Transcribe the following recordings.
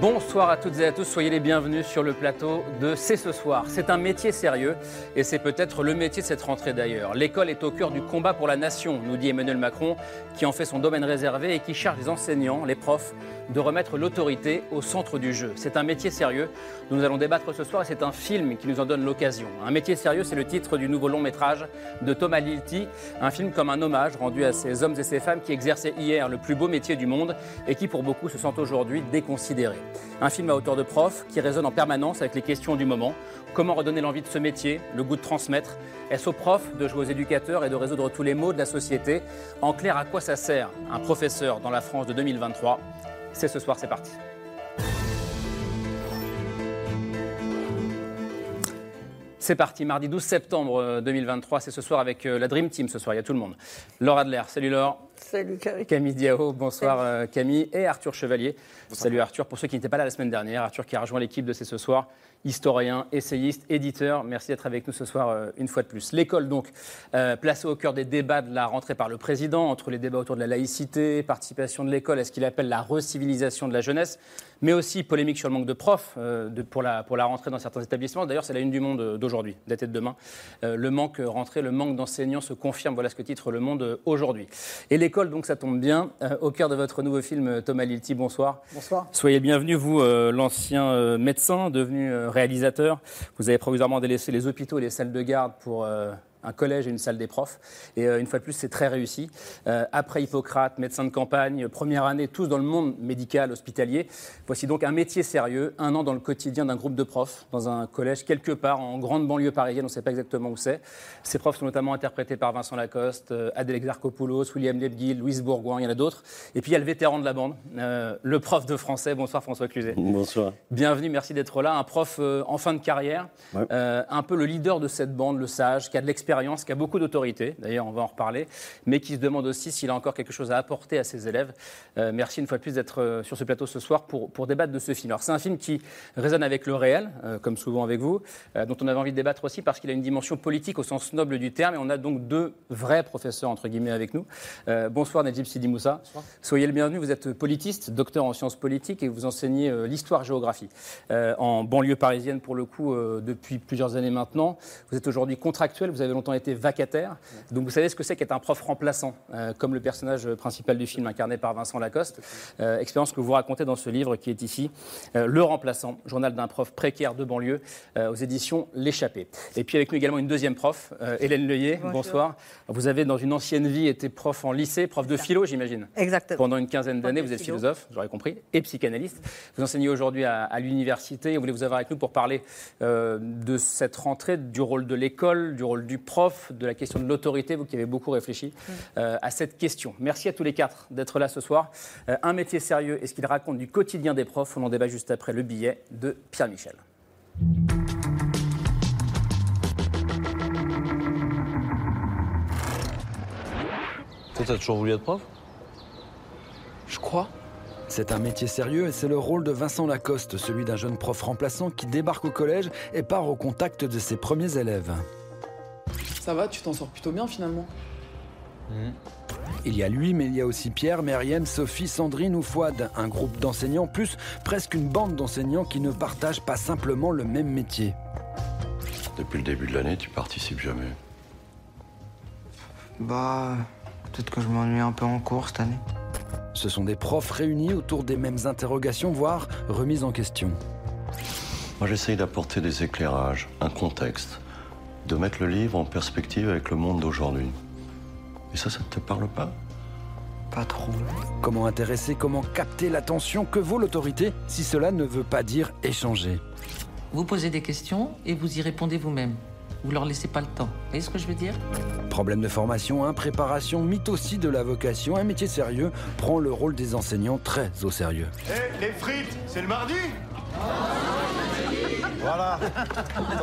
Bonsoir à toutes et à tous, soyez les bienvenus sur le plateau de C'est ce soir. C'est un métier sérieux et c'est peut-être le métier de cette rentrée d'ailleurs. L'école est au cœur du combat pour la nation, nous dit Emmanuel Macron, qui en fait son domaine réservé et qui charge les enseignants, les profs, de remettre l'autorité au centre du jeu. C'est un métier sérieux dont nous allons débattre ce soir et c'est un film qui nous en donne l'occasion. Un métier sérieux, c'est le titre du nouveau long métrage de Thomas Lilti, un film comme un hommage rendu à ces hommes et ces femmes qui exerçaient hier le plus beau métier du monde et qui pour beaucoup se sentent aujourd'hui déconsidérés. Un film à hauteur de prof qui résonne en permanence avec les questions du moment. Comment redonner l'envie de ce métier, le goût de transmettre? Est-ce aux profs de jouer aux éducateurs et de résoudre tous les maux de la société? En clair, à quoi ça sert un professeur dans la France de 2023 C'est ce soir, c'est parti. C'est parti, mardi 12 septembre 2023, c'est ce soir avec euh, la Dream Team ce soir, il y a tout le monde. Laure Adler, salut Laure. Salut Camille. Camille Diao, bonsoir euh, Camille. Et Arthur Chevalier. Salut Arthur, pour ceux qui n'étaient pas là la semaine dernière, Arthur qui a rejoint l'équipe de C'est ce soir, historien, essayiste, éditeur. Merci d'être avec nous ce soir euh, une fois de plus. L'école donc, placée au cœur des débats de la rentrée par le président, entre les débats autour de la laïcité, participation de l'école, est ce qu'il appelle la recivilisation de la jeunesse, mais aussi polémique sur le manque de profs de, pour, la, pour la rentrée dans certains établissements. D'ailleurs, c'est la une du monde d'aujourd'hui, daté de demain. le manque rentrée, le manque d'enseignants se confirme, voilà ce que titre Le Monde aujourd'hui. Et l'école, donc ça tombe bien, au cœur de votre nouveau film, Thomas Lilti, bonsoir. Bonsoir. Soyez bienvenue, vous, l'ancien médecin devenu réalisateur. Vous avez provisoirement délaissé les hôpitaux et les salles de garde pour un collège et une salle des profs. Et euh, une fois de plus, c'est très réussi. Euh, après Hippocrate, médecin de campagne, première année, tous dans le monde médical, hospitalier. Voici donc un métier sérieux, un an dans le quotidien d'un groupe de profs, dans un collège quelque part en grande banlieue parisienne, on ne sait pas exactement où c'est. Ces profs sont notamment interprétés par Vincent Lacoste, euh, Adèle Exarchopoulos, William Lebguil, Louise Bourgoin, il y en a d'autres. Et puis il y a le vétéran de la bande, le prof de français. Bonsoir François Cluzet. Bonsoir. Bienvenue, merci d'être là. Un prof en fin de carrière, un peu le leader de cette bande, le sage, qui a de l'expérience qui a beaucoup d'autorité, d'ailleurs on va en reparler, mais qui se demande aussi s'il a encore quelque chose à apporter à ses élèves. Euh, merci une fois de plus d'être euh, sur ce plateau ce soir pour, pour débattre de ce film. Alors c'est un film qui résonne avec le réel, euh, comme souvent avec vous, dont on avait envie de débattre aussi parce qu'il a une dimension politique au sens noble du terme, et on a donc deux vrais professeurs, entre guillemets, avec nous. bonsoir Najib Sidi Moussa. Soyez le bienvenu, vous êtes politiste, docteur en sciences politiques, et vous enseignez l'histoire-géographie en banlieue parisienne pour le coup depuis plusieurs années maintenant. Vous êtes aujourd'hui contractuel, vous avez longtemps été vacataire. Donc vous savez ce que c'est qu'être un prof remplaçant, euh, comme le personnage principal du film incarné par Vincent Lacoste. Euh, expérience que vous racontez dans ce livre qui est ici, euh, Le Remplaçant, journal d'un prof précaire de banlieue, aux éditions L'échappée. Et puis avec nous également une deuxième prof, Hélène Leuillet. Bonsoir. Vous avez dans une ancienne vie été prof en lycée, prof de philo, j'imagine. Exactement. Pendant une quinzaine d'années, vous êtes philosophe, j'aurais compris, et psychanalyste. Vous enseignez aujourd'hui à, à l'université. On voulait vous avoir avec nous pour parler de cette rentrée, du rôle de l'école, du rôle du prof de la question de l'autorité, vous qui avez beaucoup réfléchi mm. euh, à cette question. Merci à tous les quatre d'être là ce soir. Euh, un métier sérieux et ce qu'il raconte du quotidien des profs. On en débat juste après le billet de Pierre Michel. Toi, t'as toujours voulu être prof? Je crois. C'est un métier sérieux et c'est le rôle de Vincent Lacoste, celui d'un jeune prof remplaçant qui débarque au collège et part au contact de ses premiers élèves. Ça va, tu t'en sors plutôt bien finalement. Il y a lui, mais il y a aussi Pierre, Myriam, Sophie, Sandrine ou Fouad, un groupe d'enseignants, plus presque une bande d'enseignants qui ne partagent pas simplement le même métier. Depuis le début de l'année, tu participes jamais. Bah, peut-être que je m'ennuie un peu en cours cette année. Ce sont des profs réunis autour des mêmes interrogations, voire remises en question. Moi, j'essaye d'apporter des éclairages, un contexte, de mettre le livre en perspective avec le monde d'aujourd'hui. Et ça, ça ne te parle pas? Pas trop. Comment intéresser, comment capter l'attention Que vaut l'autorité si cela ne veut pas dire échanger? Vous posez des questions et vous y répondez vous-même. Vous leur laissez pas le temps. Vous voyez ce que je veux dire? Problème de formation, impréparation, mythe aussi de la vocation, un métier sérieux prend le rôle des enseignants très au sérieux. Hé, les frites, c'est le mardi? Voilà.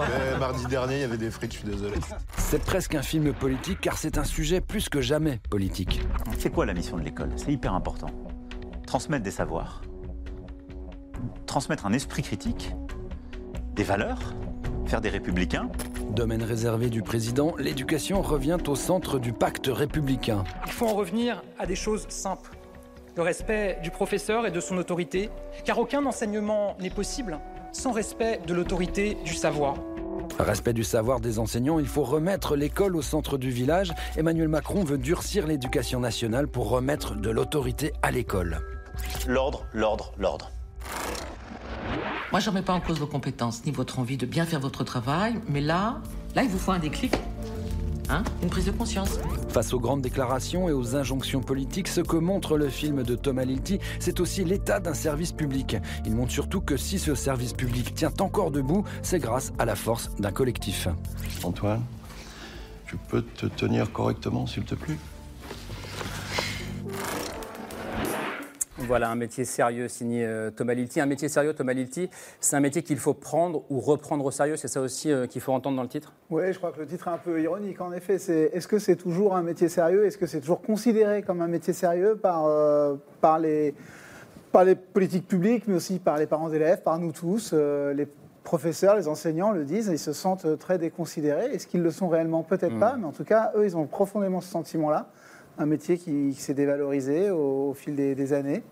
Mais mardi dernier, il y avait des frites, je suis désolé. C'est presque un film politique car c'est un sujet plus que jamais politique. C'est quoi la mission de l'école? C'est hyper important. Transmettre des savoirs. Transmettre un esprit critique, des valeurs, faire des républicains. Domaine réservé du président, l'éducation revient au centre du pacte républicain. Il faut en revenir à des choses simples. Le respect du professeur et de son autorité, car aucun enseignement n'est possible sans respect de l'autorité du savoir. Respect du savoir des enseignants, il faut remettre l'école au centre du village. Emmanuel Macron veut durcir l'éducation nationale pour remettre de l'autorité à l'école. L'ordre, l'ordre, l'ordre. Moi, je ne remets pas en cause vos compétences ni votre envie de bien faire votre travail, mais là, là, il vous faut un déclic. Hein Une prise de conscience. Face aux grandes déclarations et aux injonctions politiques, ce que montre le film de Thomas Lilti, c'est aussi l'état d'un service public. Il montre surtout que si ce service public tient encore debout, c'est grâce à la force d'un collectif. Antoine, tu peux te tenir correctement, s'il te plaît? Voilà un métier sérieux signé euh, Thomas Lilti. Un métier sérieux, Thomas Lilti, c'est un métier qu'il faut prendre ou reprendre au sérieux. C'est ça aussi euh, qu'il faut entendre dans le titre? Oui, je crois que le titre est un peu ironique. En effet, c'est est-ce que c'est toujours un métier sérieux? Est-ce que c'est toujours considéré comme un métier sérieux par, euh, par, les, par les politiques publiques, mais aussi par les parents d'élèves, par nous tous? Les professeurs, les enseignants le disent, ils se sentent très déconsidérés. Est-ce qu'ils le sont réellement? Peut-être pas, mais en tout cas, eux, ils ont profondément ce sentiment-là un métier qui, s'est dévalorisé au, fil des, années.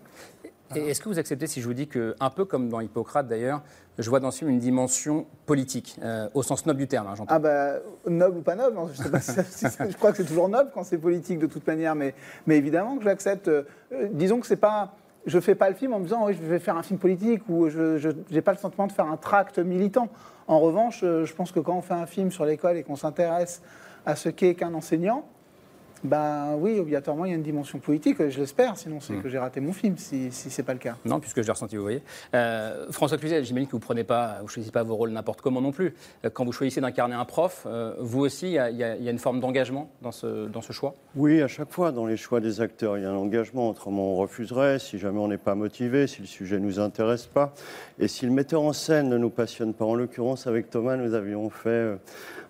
Et est-ce que vous acceptez si je vous dis que, un peu comme dans Hippocrate d'ailleurs, je vois dans ce film une dimension politique, euh, au sens noble du terme, hein, j'entends. Ah bah, noble ou pas noble, hein, je, sais pas je crois que c'est toujours noble quand c'est politique de toute manière, mais, mais évidemment que j'accepte. Euh, disons que c'est pas je fais pas le film en me disant oui, je vais faire un film politique ou je n'ai pas le sentiment de faire un tract militant. En revanche, euh, je pense que quand on fait un film sur l'école et qu'on s'intéresse à ce qu'est qu'un enseignant, ben oui, obligatoirement, il y a une dimension politique, je l'espère, sinon c'est hmm. que j'ai raté mon film, si, si ce n'est pas le cas. Non, puisque je l'ai ressenti, vous voyez. Euh, François Cluzet, j'imagine que vous ne prenez pas, vous choisissez pas vos rôles n'importe comment non plus. Euh, quand vous choisissez d'incarner un prof, euh, vous aussi, il y, a une forme d'engagement dans ce, dans ce choix? Oui, à chaque fois, dans les choix des acteurs, il y a un engagement. Autrement, on refuserait si jamais on n'est pas motivé, si le sujet ne nous intéresse pas. Et si le metteur en scène ne nous passionne pas, en l'occurrence, avec Thomas, nous avions fait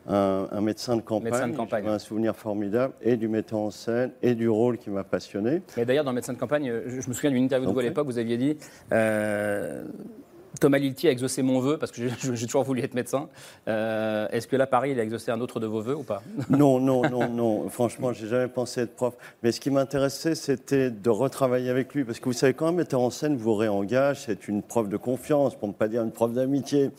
un, médecin de campagne, un souvenir formidable, et du metteur en scène, et du rôle qui m'a passionné. Mais d'ailleurs, dans Médecin de campagne, je, me souviens d'une interview de vous à l'époque, vous aviez dit euh, Thomas Lilti a exaucé mon vœu, parce que j'ai toujours voulu être médecin. Euh, est-ce que là, Paris, il a exaucé un autre de vos vœux ou pas? Non, non, non, non. Franchement, j'ai jamais pensé être prof. Mais ce qui m'intéressait, c'était de retravailler avec lui. Parce que vous savez, quand un metteur en scène vous réengage, c'est une preuve de confiance, pour ne pas dire une preuve d'amitié.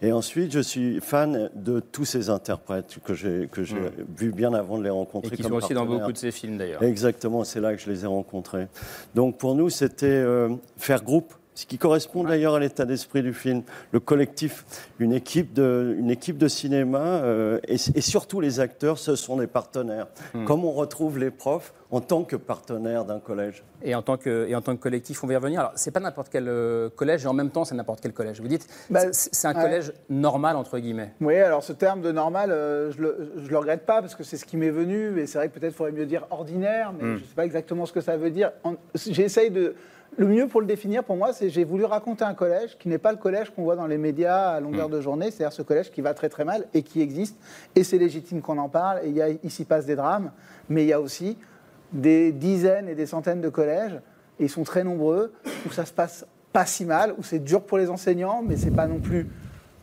Et ensuite, je suis fan de tous ces interprètes que j'ai que j'ai hmm. vus bien avant de les rencontrer. Et qui sont aussi dans beaucoup de ces films, d'ailleurs. Exactement, c'est là que je les ai rencontrés. Donc pour nous, c'était euh, faire groupe ce qui correspond d'ailleurs à l'état d'esprit du film. Le collectif, une équipe de, une équipe de cinéma euh, et, surtout les acteurs, ce sont des partenaires. Hmm. Comme on retrouve les profs en tant que partenaires d'un collège. Et en tant que, et en tant que collectif, on va y revenir. Alors, c'est pas n'importe quel euh, collège et en même temps, c'est n'importe quel collège. Vous dites, bah, c'est un collège normal, entre guillemets. Oui, alors ce terme de normal, euh, je, le, le regrette pas parce que c'est ce qui m'est venu. Et c'est vrai que peut-être faudrait mieux dire ordinaire, mais hmm. je sais pas exactement ce que ça veut dire. J'essaye de le mieux pour le définir, pour moi, c'est j'ai voulu raconter un collège qui n'est pas le collège qu'on voit dans les médias à longueur mm. de journée, c'est-à-dire ce collège qui va très très mal et qui existe. Et c'est légitime qu'on en parle. Et il y a, ici passe des drames, mais il y a aussi des dizaines et des centaines de collèges, et ils sont très nombreux, où ça se passe pas si mal, où c'est dur pour les enseignants, mais c'est pas non plus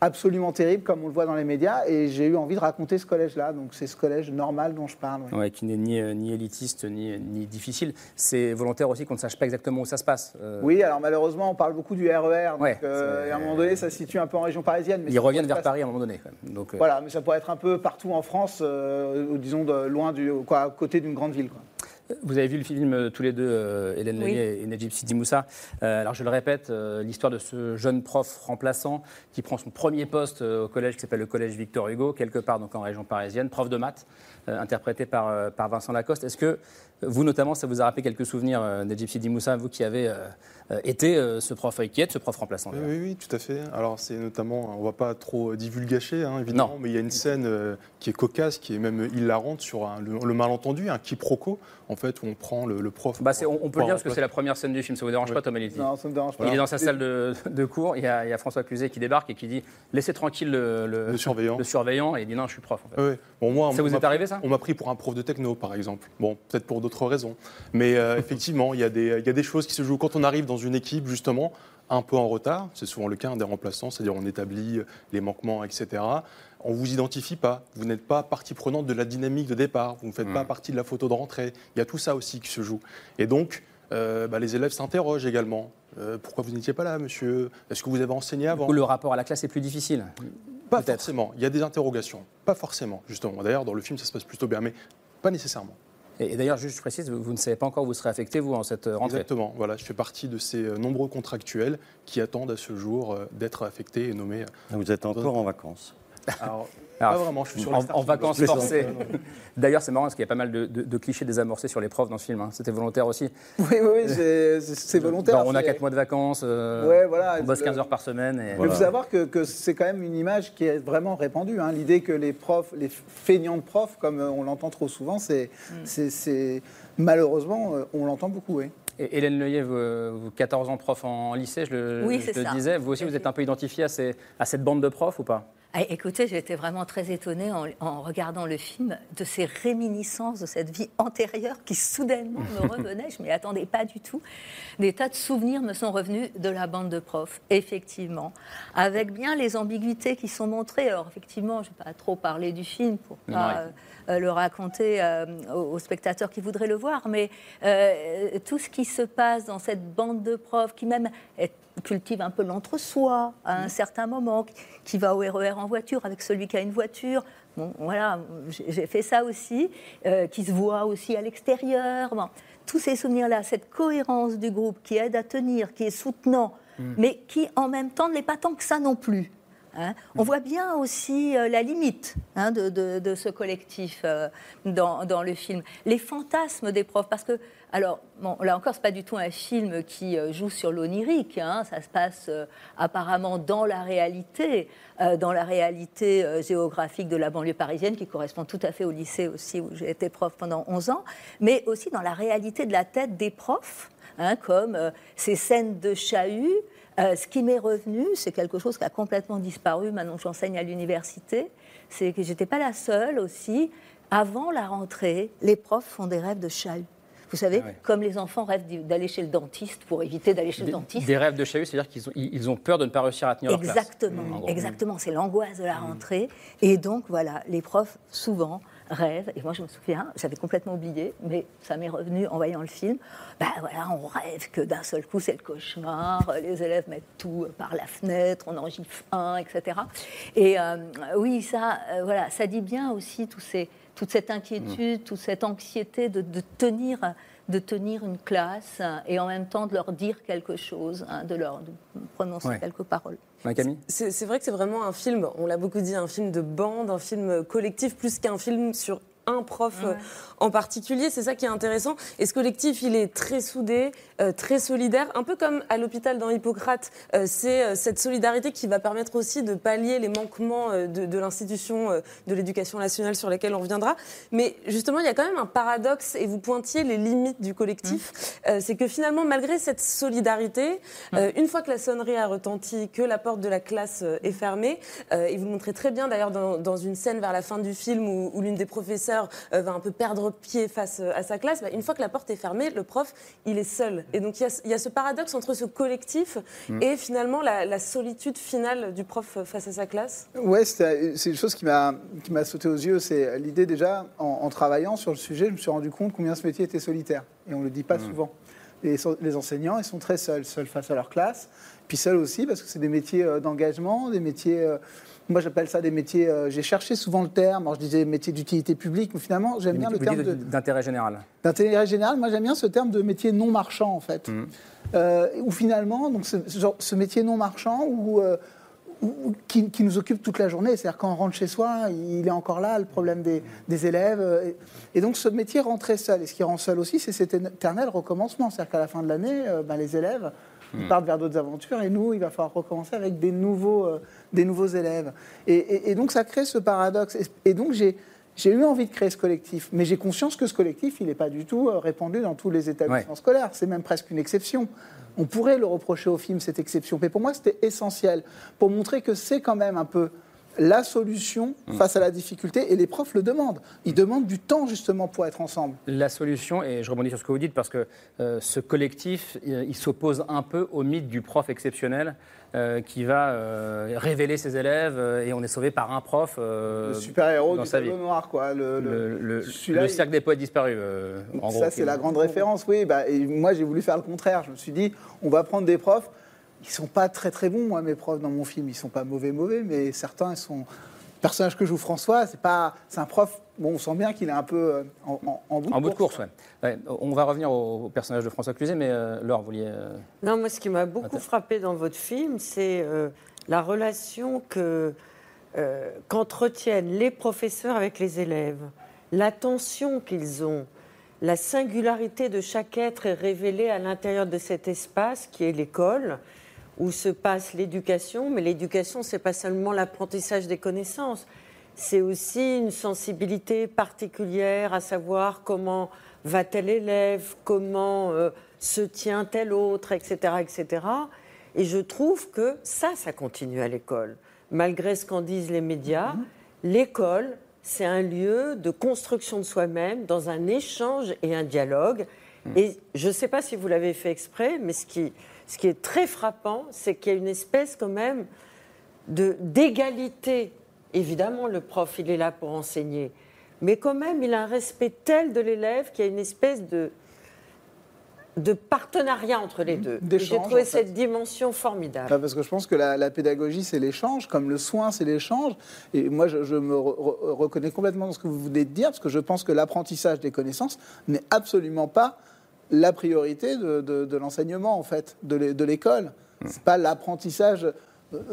absolument terrible, comme on le voit dans les médias, et j'ai eu envie de raconter ce collège-là. Donc c'est ce collège normal dont je parle. Ouais. qui n'est ni, euh, ni, élitiste, ni, ni difficile. C'est volontaire aussi qu'on ne sache pas exactement où ça se passe. Euh. Oui, alors malheureusement, on parle beaucoup du RER, donc euh, à un moment donné, ça se situe un peu en région parisienne. Mais Ils reviennent vers Paris à un moment donné. Donc, Voilà, mais ça pourrait être un peu partout en France, disons de, loin du, quoi, à côté d'une grande ville. Quoi. Vous avez vu le film euh, tous les deux, euh, Hélène oui. et Najib Sidi Moussa. Euh, alors je le répète, l'histoire de ce jeune prof remplaçant qui prend son premier poste au collège qui s'appelle le collège Victor Hugo, quelque part donc en région parisienne, prof de maths, interprété par, par Vincent Lacoste. Est-ce que vous notamment, ça vous a rappelé quelques souvenirs, Najib Sidi Moussa, vous qui avez été ce prof inquiète, ce prof remplaçant oui, oui, tout à fait. Alors c'est notamment, on ne va pas trop divulgacher hein, évidemment, mais il y a une scène qui est cocasse, qui est même hilarante sur le, malentendu, un quiproquo. En fait, où on prend le, le prof. Bah, on, on peut le dire parce que c'est la première scène du film. Ça vous dérange Ouais. pas, Tom Aliti Non, ça me dérange pas. Il est dans sa salle de, de cours. Il y, a, il y a François Cluzet qui débarque et qui dit Laissez tranquille le, le- Le surveillant. le surveillant. Et il dit Non, je suis prof. En fait. Ouais. Bon, moi, Ça vous est arrivé, ça On m'a pris pour un prof de techno, par exemple. Bon, peut-être pour d'autres raisons. Mais euh, effectivement, il y, a des- il y a des choses qui se jouent. Quand on arrive dans une équipe, justement, un peu en retard, c'est souvent le cas des remplaçants, c'est-à-dire on établit les manquements, etc. On vous identifie pas, vous n'êtes pas partie prenante de la dynamique de départ, vous ne faites pas partie de la photo de rentrée. Il y a tout ça aussi qui se joue. Et donc, euh, bah, les élèves s'interrogent également. Euh, pourquoi vous n'étiez pas là, monsieur? Est-ce que vous avez enseigné avant? Du coup, le rapport à la classe est plus difficile. Pas forcément. Il y a des interrogations. Pas forcément, justement. D'ailleurs, dans le film, ça se passe plutôt bien, mais pas nécessairement. Et, d'ailleurs, juste je précise, vous, ne savez pas encore où vous serez affecté, vous, en cette euh, rentrée. Exactement. Voilà, je fais partie de ces euh, nombreux contractuels qui attendent à ce jour euh, d'être affectés et nommés. Vous êtes encore en vacances. Alors, Alors, pas vraiment, je suis sur en, vacances forcées. D'ailleurs, c'est marrant parce qu'il y a pas mal de, de- de clichés désamorcés sur les profs dans ce film. hein. C'était volontaire aussi. Oui, oui, oui, c'est- c'est volontaire. Genre, on a c'est- 4 mois de vacances, euh, Ouais, voilà, on bosse le- 15 heures par semaine. Et... Mais il faut savoir que, que c'est quand même une image qui est vraiment répandue. hein. L'idée que les profs, les feignants de profs, comme euh, on l'entend trop souvent, c'est, c'est- malheureusement, euh, on l'entend beaucoup. Oui. Et Hélène Leuillet, vous, vous, 14 ans prof en lycée, je le, Oui, je c'est le disais. Vous aussi, vous êtes un peu identifié à, ces- à cette bande de profs ou pas? Ah, écoutez, j'ai été vraiment très étonnée en, en regardant le film de ces réminiscences de cette vie antérieure qui soudainement me revenaient. Je ne m'y attendais pas du tout. Des tas de souvenirs me sont revenus de la bande de profs, effectivement, avec bien les ambiguïtés qui sont montrées. Alors, effectivement, je ne vais pas trop parler du film pour Non, pas ouais. euh, le raconter euh, aux, spectateurs qui voudraient le voir, mais euh, tout ce qui se passe dans cette bande de profs, qui même cultive un peu l'entre-soi à un certain moment, qui- va au RER en voiture avec celui qui a une voiture. Bon, voilà, j'ai fait ça aussi, euh, qui se voit aussi à l'extérieur. Bon, tous ces souvenirs-là, cette cohérence du groupe qui aide à tenir, qui est soutenant, mais qui en même temps ne l'est pas tant que ça non plus. Hein. On voit bien aussi euh, la limite hein, de, ce collectif euh, dans, le film. Les fantasmes des profs, parce que, alors, là encore, c'est pas du tout un film qui euh, joue sur l'onirique, hein, ça se passe apparemment dans la réalité, dans la réalité géographique de la banlieue parisienne, qui correspond tout à fait au lycée aussi, où j'ai été prof pendant 11 ans, mais aussi dans la réalité de la tête des profs, comme ces scènes de chahut, euh, ce qui m'est revenu, c'est quelque chose qui a complètement disparu maintenant que j'enseigne à l'université, c'est que j'étais pas la seule aussi. Avant la rentrée, les profs font des rêves de chahut. Vous savez, Ah ouais. comme les enfants rêvent d'aller chez le dentiste pour éviter d'aller chez des, le dentiste. des rêves de chahut, c'est-à-dire qu'ils ont, ils ils ont peur de ne pas réussir à tenir leur classe. Exactement, exactement. C'est l'angoisse de la rentrée. Et donc, voilà, les profs, souvent, rêvent. Et moi, je me souviens, j'avais complètement oublié, mais ça m'est revenu en voyant le film. Ben voilà, on rêve que d'un seul coup, c'est le cauchemar. Les élèves mettent tout par la fenêtre, on en gifle un, etc. Et euh, oui, ça, euh, voilà, ça dit bien aussi tous ces, toute cette inquiétude, toute cette anxiété de, de tenir de tenir une classe et en même temps de leur dire quelque chose, hein, de leur de prononcer Ouais. quelques paroles. C'est vrai que c'est vraiment un film, on l'a beaucoup dit, un film de bande, un film collectif, plus qu'un film sur un prof euh, en particulier. C'est ça qui est intéressant. Et ce collectif, il est très soudé, euh, très solidaire, un peu comme à l'hôpital dans Hippocrate. Euh, c'est euh, cette solidarité qui va permettre aussi de pallier les manquements de, de l'institution de l'éducation nationale sur lesquels on reviendra. Mais justement, il y a quand même un paradoxe, et vous pointiez les limites du collectif. Euh, c'est que finalement, malgré cette solidarité, euh, une fois que la sonnerie a retenti, que la porte de la classe est fermée, et vous le montrez très bien d'ailleurs dans, dans une scène vers la fin du film où, où l'une des professeurs euh, va un peu perdre pied face euh, à sa classe, bah, une fois que la porte est fermée, le prof, il est seul. Et donc il y a, il y a ce paradoxe entre ce collectif Mm. et finalement la, la solitude finale du prof euh, face à sa classe. Ouais, c'est une chose qui m'a qui m'a sauté aux yeux. C'est l'idée déjà, en, en travaillant sur le sujet, je me suis rendu compte combien ce métier était solitaire. Et on ne le dit pas souvent. Les, les enseignants, ils sont très seuls, seuls face à leur classe. Puis seuls aussi parce que c'est des métiers euh, d'engagement, des métiers... moi, j'appelle ça des métiers... euh, J'ai cherché souvent le terme. Alors, je disais métiers d'utilité publique, mais finalement, j'aime bien le terme d'intérêt général. D'intérêt général, moi j'aime bien ce terme de métier non marchand en fait. Euh, où finalement, donc ce, ce genre- ce métier non marchand où, euh, où- qui, qui nous occupe toute la journée. C'est-à-dire quand on rentre chez soi, il est encore là, le problème des, des élèves. Et, et donc ce métier rend très seul. Et ce qui rend seul aussi, c'est cet éternel recommencement. C'est-à-dire qu'à la fin de l'année, ben, les élèves ils Mm. partent vers d'autres aventures et nous, il va falloir recommencer avec des nouveaux, euh, des nouveaux élèves. Et, et- et donc ça crée ce paradoxe. Et, et donc j'ai J'ai eu envie de créer ce collectif, mais j'ai conscience que ce collectif, il n'est pas du tout euh, répandu dans tous les établissements scolaires. C'est même presque une exception. On pourrait le reprocher au film, cette exception. Mais pour moi, c'était essentiel pour montrer que c'est quand même un peu la solution Mm. face à la difficulté, et les profs le demandent. Ils demandent du temps justement pour être ensemble. La solution, et je rebondis sur ce que vous dites, parce que euh, ce collectif, il, il s'oppose un peu au mythe du prof exceptionnel euh, qui va euh, révéler ses élèves euh, et on est sauvé par un prof euh, le super-héros du sa vie. tableau noir, quoi. Le, le- Le, le- il- cercle des poètes disparus, euh, en. Ça, c'est la grande référence, oui. Bah, et moi, j'ai voulu faire le contraire. Je me suis dit, on va prendre des profs. Ils sont pas très très bons, moi, mes profs dans mon film. Ils sont pas mauvais, mauvais, mais certains, ils sont. Le personnage que joue François, c'est pas, c'est un prof. Bon, on sent bien qu'il est un peu euh, en, en- en bout de En bout de course. course, ouais. Ouais, On va revenir au, au personnage de François Cluzet, mais euh, Laure, vous vouliez. euh, Non, moi, ce qui m'a beaucoup frappé dans votre film, c'est euh, la relation que, euh, qu'entretiennent les professeurs avec les élèves, l'attention qu'ils ont, la singularité de chaque être est révélée à l'intérieur de cet espace qui est l'école, où se passe l'éducation. Mais l'éducation, c'est pas seulement l'apprentissage des connaissances, c'est aussi une sensibilité particulière à savoir comment va tel élève, comment euh, se tient tel autre, etc., etc. Et je trouve que ça, ça continue à l'école. Malgré ce qu'en disent les médias, l'école, c'est un lieu de construction de soi-même, dans un échange et un dialogue. Et je ne sais pas si vous l'avez fait exprès, mais ce qui, ce qui est très frappant, c'est qu'il y a une espèce quand même de- d'égalité. Évidemment, le prof, il est là pour enseigner. Mais quand même, il a un respect tel de l'élève qu'il y a une espèce de, de partenariat entre les deux. Et J'ai trouvé en fait. cette dimension formidable. Parce que je pense que la, la pédagogie, c'est l'échange, comme le soin, c'est l'échange. Et moi, je, je me re- re- reconnais complètement dans ce que vous venez de dire, parce que je pense que l'apprentissage des connaissances n'est absolument pas la priorité de, de- de l'enseignement, en fait, de l'é- de l'école. C'est pas l'apprentissage. euh,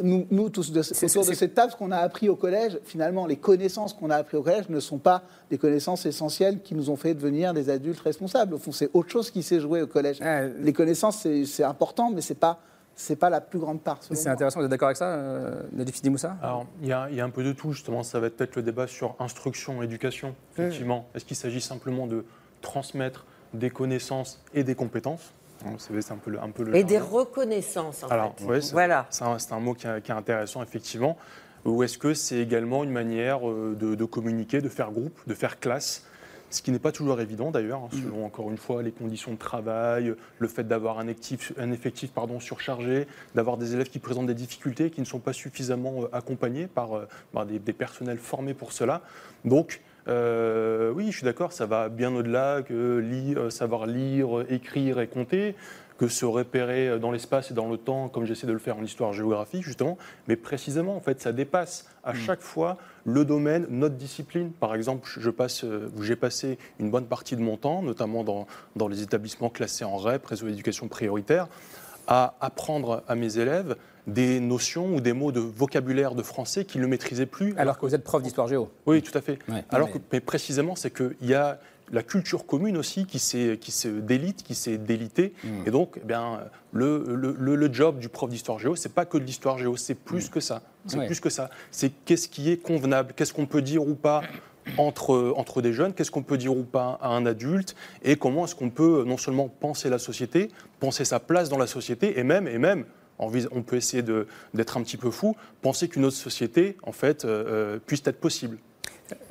Nous, nous tous de, autour de cette table, ce qu'on a appris au collège, finalement, les connaissances qu'on a appris au collège ne sont pas des connaissances essentielles qui nous ont fait devenir des adultes responsables. Au fond, c'est autre chose qui s'est joué au collège. les connaissances, c'est important, mais c'est pas c'est pas la plus grande part. C'est intéressant, vous êtes d'accord avec ça, euh, Nadif Moussa Alors, il y, a, il y a un peu de tout, justement. Ça va être peut-être le débat sur instruction, éducation, effectivement. Est-ce qu'il s'agit simplement de transmettre des connaissances et des compétences Hein, C'est un peu le, un peu le Et des reconnaissances, en Alors, fait. ouais, voilà. c'est un, mot qui est, qui est intéressant, effectivement. Ou est-ce que c'est également une manière euh, de, de communiquer, de faire groupe, de faire classe? Ce qui n'est pas toujours évident d'ailleurs, hein, selon encore une fois les conditions de travail, le fait d'avoir un, effectif pardon, surchargé, d'avoir des élèves qui présentent des difficultés, qui ne sont pas suffisamment euh, accompagnés par, euh, par des, des personnels formés pour cela. Donc, euh, oui, je suis d'accord, ça va bien au-delà que lire, euh, savoir lire, écrire et compter, que se repérer dans l'espace et dans le temps, comme j'essaie de le faire en histoire-géographie, justement. Mais précisément, en fait, ça dépasse à chaque fois le domaine, notre discipline. Par exemple, je passe, euh, j'ai passé une bonne partie de mon temps, notamment dans, dans les établissements classés en REP, réseau d'éducation prioritaire, à apprendre à mes élèves des notions ou des mots de vocabulaire de français qu'ils ne maîtrisaient plus. Alors que vous êtes prof d'histoire géo. Oui, tout à fait. Ouais. Alors Mais- que, mais précisément, c'est qu'il y a la culture commune aussi qui s'est qui s'est délite, qui s'est délitée. Mm. Et donc, eh bien, le, le, le- le job du prof d'histoire géo, c'est pas que de l'histoire géo, c'est plus que ça. C'est Mm. Ouais. plus que ça. C'est qu'est-ce qui est convenable, qu'est-ce qu'on peut dire ou pas entre, entre des jeunes, qu'est-ce qu'on peut dire ou pas à un adulte, et comment est-ce qu'on peut non seulement penser la société, penser sa place dans la société, et même, et même on peut essayer d'être un petit peu fou, penser qu'une autre société, en fait, euh, euh, puisse être possible.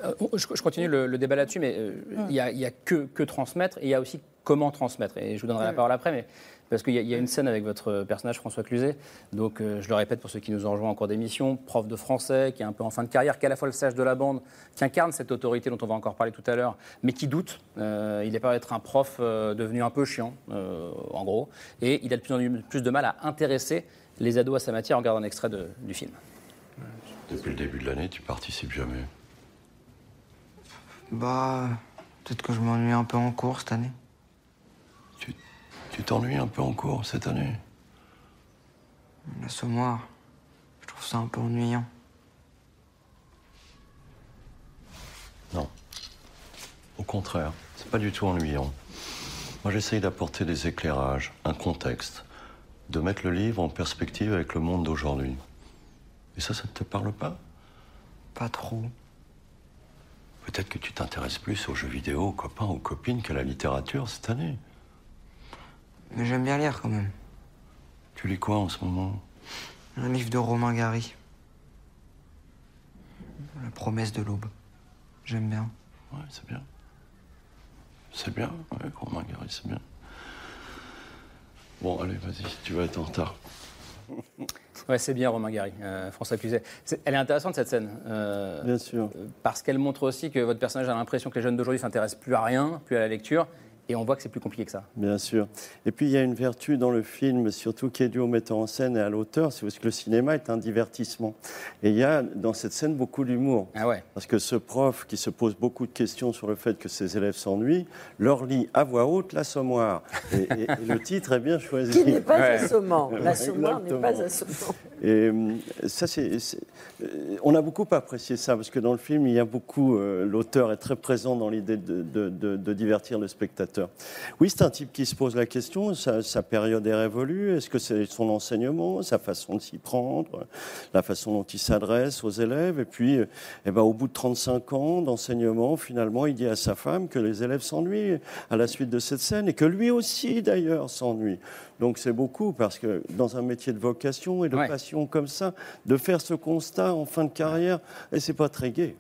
Euh, je, je continue le, le débat là-dessus, mais euh, il n'y a, il y a que, que transmettre et il y a aussi comment transmettre. Et je vous donnerai la parole après, mais parce qu'il y, a- il y a une scène avec votre personnage François Cluzet. Donc euh, je le répète pour ceux qui nous ont rejoints en cours d'émission, prof de français, qui est un peu en fin de carrière, qui est à la fois le sage de la bande, qui incarne cette autorité dont on va encore parler tout à l'heure, mais qui doute. Euh, il est pas être un prof euh, devenu un peu chiant, euh, en gros, et il a de plus en plus de mal à intéresser les ados à sa matière en regardant un extrait de- du film. Depuis le début de l'année, tu participes jamais? Bah, peut-être que je m'ennuie un peu en cours cette année. Tu t'ennuies un peu en cours cette année? L'assommoir, je trouve ça un peu ennuyant. Non. Au contraire, c'est pas du tout ennuyant. Moi, j'essaye d'apporter des éclairages, un contexte, de mettre le livre en perspective avec le monde d'aujourd'hui. Et ça, ça ne te parle pas? Pas trop. Peut-être que tu t'intéresses plus aux jeux vidéo, aux copains, aux copines qu'à la littérature cette année. Mais j'aime bien lire quand même. Tu lis quoi en ce moment? Un livre de Romain Gary. La promesse de l'aube. J'aime bien. Ouais, c'est bien. C'est bien, ouais, Romain Gary, c'est bien. Bon, allez, vas-y, tu vas être en retard. Ouais, c'est bien Romain Gary, euh, François Cluzet. C'est- Elle est intéressante cette scène. euh, Bien sûr. Parce qu'elle montre aussi que votre personnage a l'impression que les jeunes d'aujourd'hui s'intéressent plus à rien, plus à la lecture, et on voit que c'est plus compliqué que ça. Bien sûr. Et puis il y a une vertu dans le film, surtout qui est due au metteur en scène et à l'auteur, c'est parce que le cinéma est un divertissement. Et il y a dans cette scène beaucoup d'humour. Ah ouais. Parce que ce prof qui se pose beaucoup de questions sur le fait que ses élèves s'ennuient, leur lit à voix haute l'assommoir. Et, et- et le titre est bien choisi. Qui n'est pas Ouais. assommant. L'assommoir n'est pas assommant. Et euh, ça, c'est, euh, on a beaucoup apprécié ça parce que dans le film, il y a beaucoup. euh, l'auteur est très présent dans l'idée de, de- de- de divertir le spectateur. Oui, c'est un type qui se pose la question. Sa, sa période est révolue. Est-ce que c'est son enseignement, sa façon de s'y prendre, la façon dont il s'adresse aux élèves Et puis, eh ben, au bout de 35 ans d'enseignement, finalement, il dit à sa femme que les élèves s'ennuient à la suite de cette scène et que lui aussi, d'ailleurs, s'ennuie. Donc c'est beaucoup parce que dans un métier de vocation et de passion comme ça, de faire ce constat en fin de carrière, et c'est pas très gai.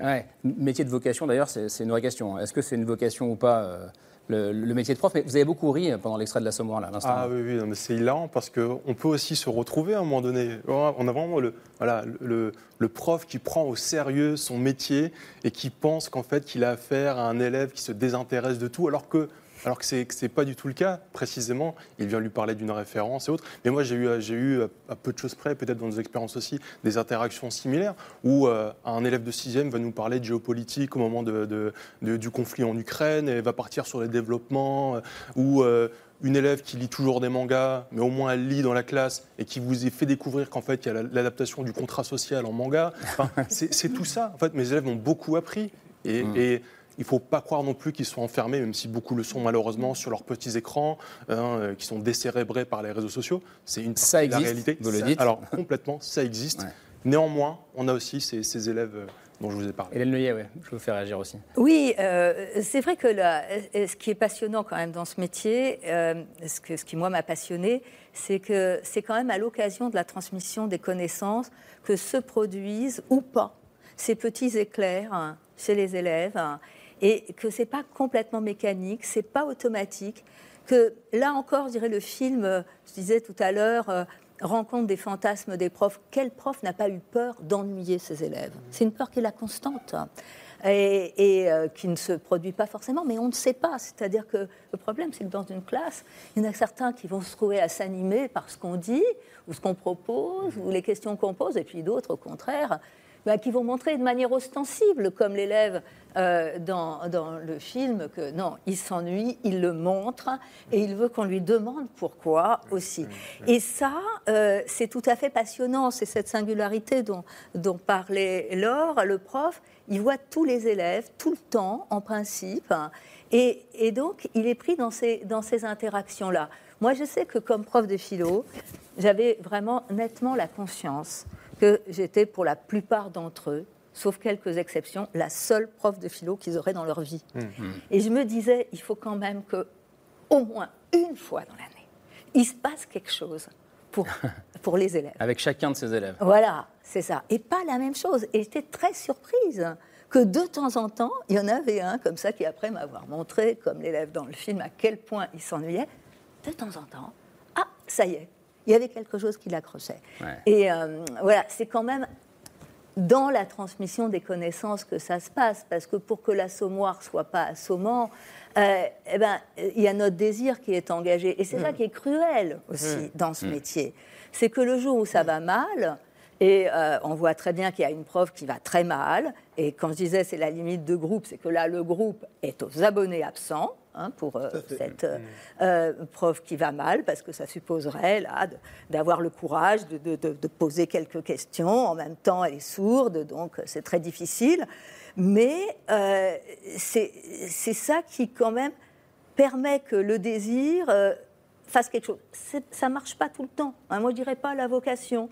Ouais. Métier de vocation, d'ailleurs, c'est c'est une vraie question. Est-ce que c'est une vocation ou pas euh, le, le métier de prof Mais vous avez beaucoup ri pendant l'extrait de l'Assommoir, là, à l'instant. Ah oui, oui, non, mais c'est hilarant parce qu'on peut aussi se retrouver à un moment donné. On a vraiment le, voilà, le, le prof qui prend au sérieux son métier et qui pense qu'en fait qu'il a affaire à un élève qui se désintéresse de tout alors que alors que ce n'est pas du tout le cas, précisément. Il vient lui parler d'une référence et autres. Mais moi, j'ai eu, j'ai eu, à peu de choses près, peut-être dans nos expériences aussi, des interactions similaires où euh, un élève de 6e va nous parler de géopolitique au moment de, de- de- du conflit en Ukraine et va partir sur les développements, euh, ou euh, une élève qui lit toujours des mangas, mais au moins elle lit dans la classe et qui vous fait découvrir qu'en fait il y a la- l'adaptation du contrat social en manga. Enfin, c'est c'est tout ça. En fait, mes élèves ont beaucoup appris et, Mm. et il ne faut pas croire non plus qu'ils sont enfermés, même si beaucoup le sont malheureusement, sur leurs petits écrans, hein, euh, qui sont décérébrés par les réseaux sociaux. C'est une Ça existe, la réalité. vous le Ça- dites. Alors complètement, ça existe. Néanmoins, on a aussi ces, ces élèves euh, dont je vous ai parlé. Hélène Neuillet, ouais, je vous fais réagir aussi. Oui, euh, c'est vrai que là, ce qui est passionnant quand même dans ce métier, euh, ce, que, ce qui moi m'a passionné, c'est que c'est quand même à l'occasion de la transmission des connaissances que se produisent ou pas ces petits éclairs hein, chez les élèves hein, et que c'est pas complètement mécanique, c'est pas automatique, que là encore, je dirais le film, je disais tout à l'heure. euh, rencontre des fantasmes des profs. Quel prof n'a pas eu peur d'ennuyer ses élèves? C'est une peur qui est la constante et, et, euh, qui ne se produit pas forcément, mais on ne sait pas. C'est-à-dire que le problème, c'est que dans une classe, il y en a certains qui vont se trouver à s'animer par ce qu'on dit, ou ce qu'on propose, ou les questions qu'on pose, et puis d'autres, au contraire, bah, qui vont montrer de manière ostensible, comme l'élève euh, dans, dans le film, que non, il s'ennuie, il le montre, et il veut qu'on lui demande pourquoi aussi. Et ça, euh, c'est tout à fait passionnant, c'est cette singularité dont, dont parlait Laure, le prof, il voit tous les élèves, tout le temps, en principe, et, et donc il est pris dans ces, dans ces interactions-là. Moi, je sais que comme prof de philo, j'avais vraiment nettement la conscience que j'étais pour la plupart d'entre eux, sauf quelques exceptions, la seule prof de philo qu'ils auraient dans leur vie. Et je me disais, il faut quand même que, au moins une fois dans l'année, il se passe quelque chose pour, pour les élèves. Avec chacun de ses élèves. Voilà, c'est ça. Et pas la même chose. Et j'étais très surprise que de temps en temps, il y en avait un comme ça qui après m'avoir montré, comme l'élève dans le film, à quel point il s'ennuyait. De temps en temps, ah, ça y est, il y avait quelque chose qui l'accrochait. Ouais. Et euh, voilà, c'est quand même dans la transmission des connaissances que ça se passe, parce que pour que l'assommoir soit pas assommant, euh, eh ben, il y a notre désir qui est engagé. Et c'est ça qui est cruel aussi Mm. dans ce Mm. métier. C'est que le jour où ça va mal, et euh, on voit très bien qu'il y a une prof qui va très mal, et quand je disais c'est la limite de groupe, c'est que là le groupe est aux abonnés absents. hein, pour euh, cette euh, euh, prof qui va mal, parce que ça supposerait là d'avoir le courage de, de- de- de poser quelques questions. En même temps, elle est sourde, donc c'est très difficile. Mais euh, c'est ça qui, quand même, permet que le désir fasse quelque chose. Ça ne marche pas tout le temps. hein. Moi, je dirais pas la vocation,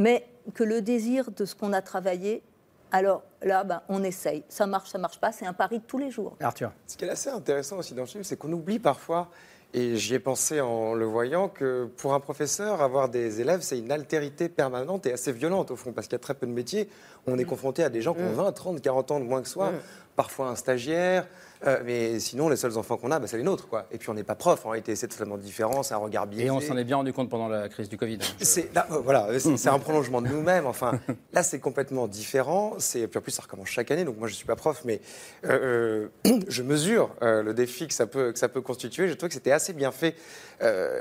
mais que le désir de ce qu'on a travaillé Alors là, ben, on essaye. Ça marche, ça marche pas. C'est un pari de tous les jours. Arthur. Ce qui est assez intéressant aussi dans le film, c'est qu'on oublie parfois, et j'y ai pensé en le voyant, que pour un professeur, avoir des élèves, c'est une altérité permanente et assez violente au fond, parce qu'il y a très peu de métiers. On est confronté à des gens qui ont 20, 30, 40 ans de moins que soi, parfois un stagiaire. euh, mais sinon, les seuls enfants qu'on a, bah, c'est les nôtres. Quoi. Et puis, on n'est pas prof. En réalité, c'est totalement différent. C'est un regard biaisé. Et on s'en est bien rendu compte pendant la crise du Covid. C'est là, euh, voilà, c'est c'est un prolongement de nous-mêmes. Enfin, là, c'est complètement différent. C'est puis en plus, ça recommence chaque année. Donc moi, je suis pas prof, mais euh, je mesure euh, le défi que ça peut que ça peut constituer. Je trouve que c'était assez bien fait.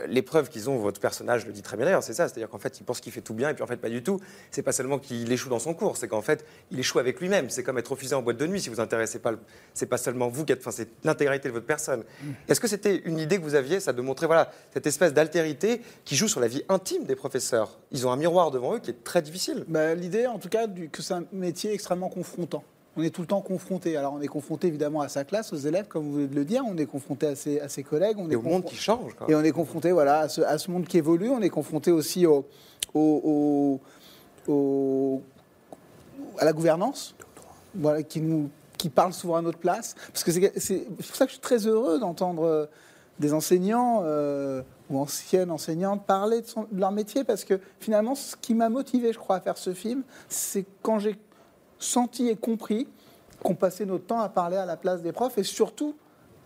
L'épreuve qu'ils ont, votre personnage le dit très bien d'ailleurs, c'est ça. C'est-à-dire qu'en fait, il pense qu'il fait tout bien, et puis en fait, pas du tout. C'est pas seulement qu'il échoue dans son cours, c'est qu'en fait, il échoue avec lui-même. C'est comme être refusé en boîte de nuit. Si vous intéressez pas, le- c'est pas seulement vous qui êtes, enfin, c'est l'intégralité de votre personne. Est-ce que c'était une idée que vous aviez, ça, de montrer voilà cette espèce d'altérité qui joue sur la vie intime des professeurs? Ils ont un miroir devant eux qui est très difficile. Bah, L'idée, en tout cas, du- que c'est un métier extrêmement confrontant. On est tout le temps confronté. Alors, on est confronté évidemment à sa classe, aux élèves, comme vous venez de le dire. On est confronté à ses, à ses collègues. On Et est au monde qui change. quoi. Et on est confronté voilà, à, ce, à ce monde qui évolue. On est confronté aussi au, au- au- au- à la gouvernance, voilà, qui, nous, qui parle souvent à notre place. Parce que c'est pour ça que je suis très heureux d'entendre euh, des enseignants euh, ou anciennes enseignantes parler de, leur métier. Parce que finalement, ce qui m'a motivé, je crois, à faire ce film, c'est quand j'ai senti et compris qu'on passait notre temps à parler à la place des profs et surtout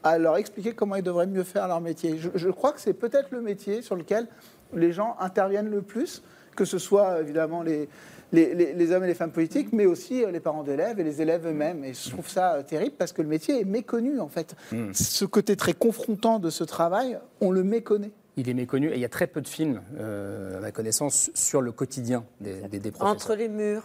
à leur expliquer comment ils devraient mieux faire leur métier. Je crois que c'est peut-être le métier sur lequel les gens interviennent le plus, que ce soit évidemment les, les, les- les hommes et les femmes politiques, mais aussi euh, les parents d'élèves et les élèves eux-mêmes. Et je trouve ça euh, terrible parce que le métier est méconnu en fait. Ce côté très confrontant de ce travail, on le méconnaît. Il est méconnu et il y a très peu de films, euh, à ma connaissance, sur le quotidien des, des, des professeurs. Entre les murs.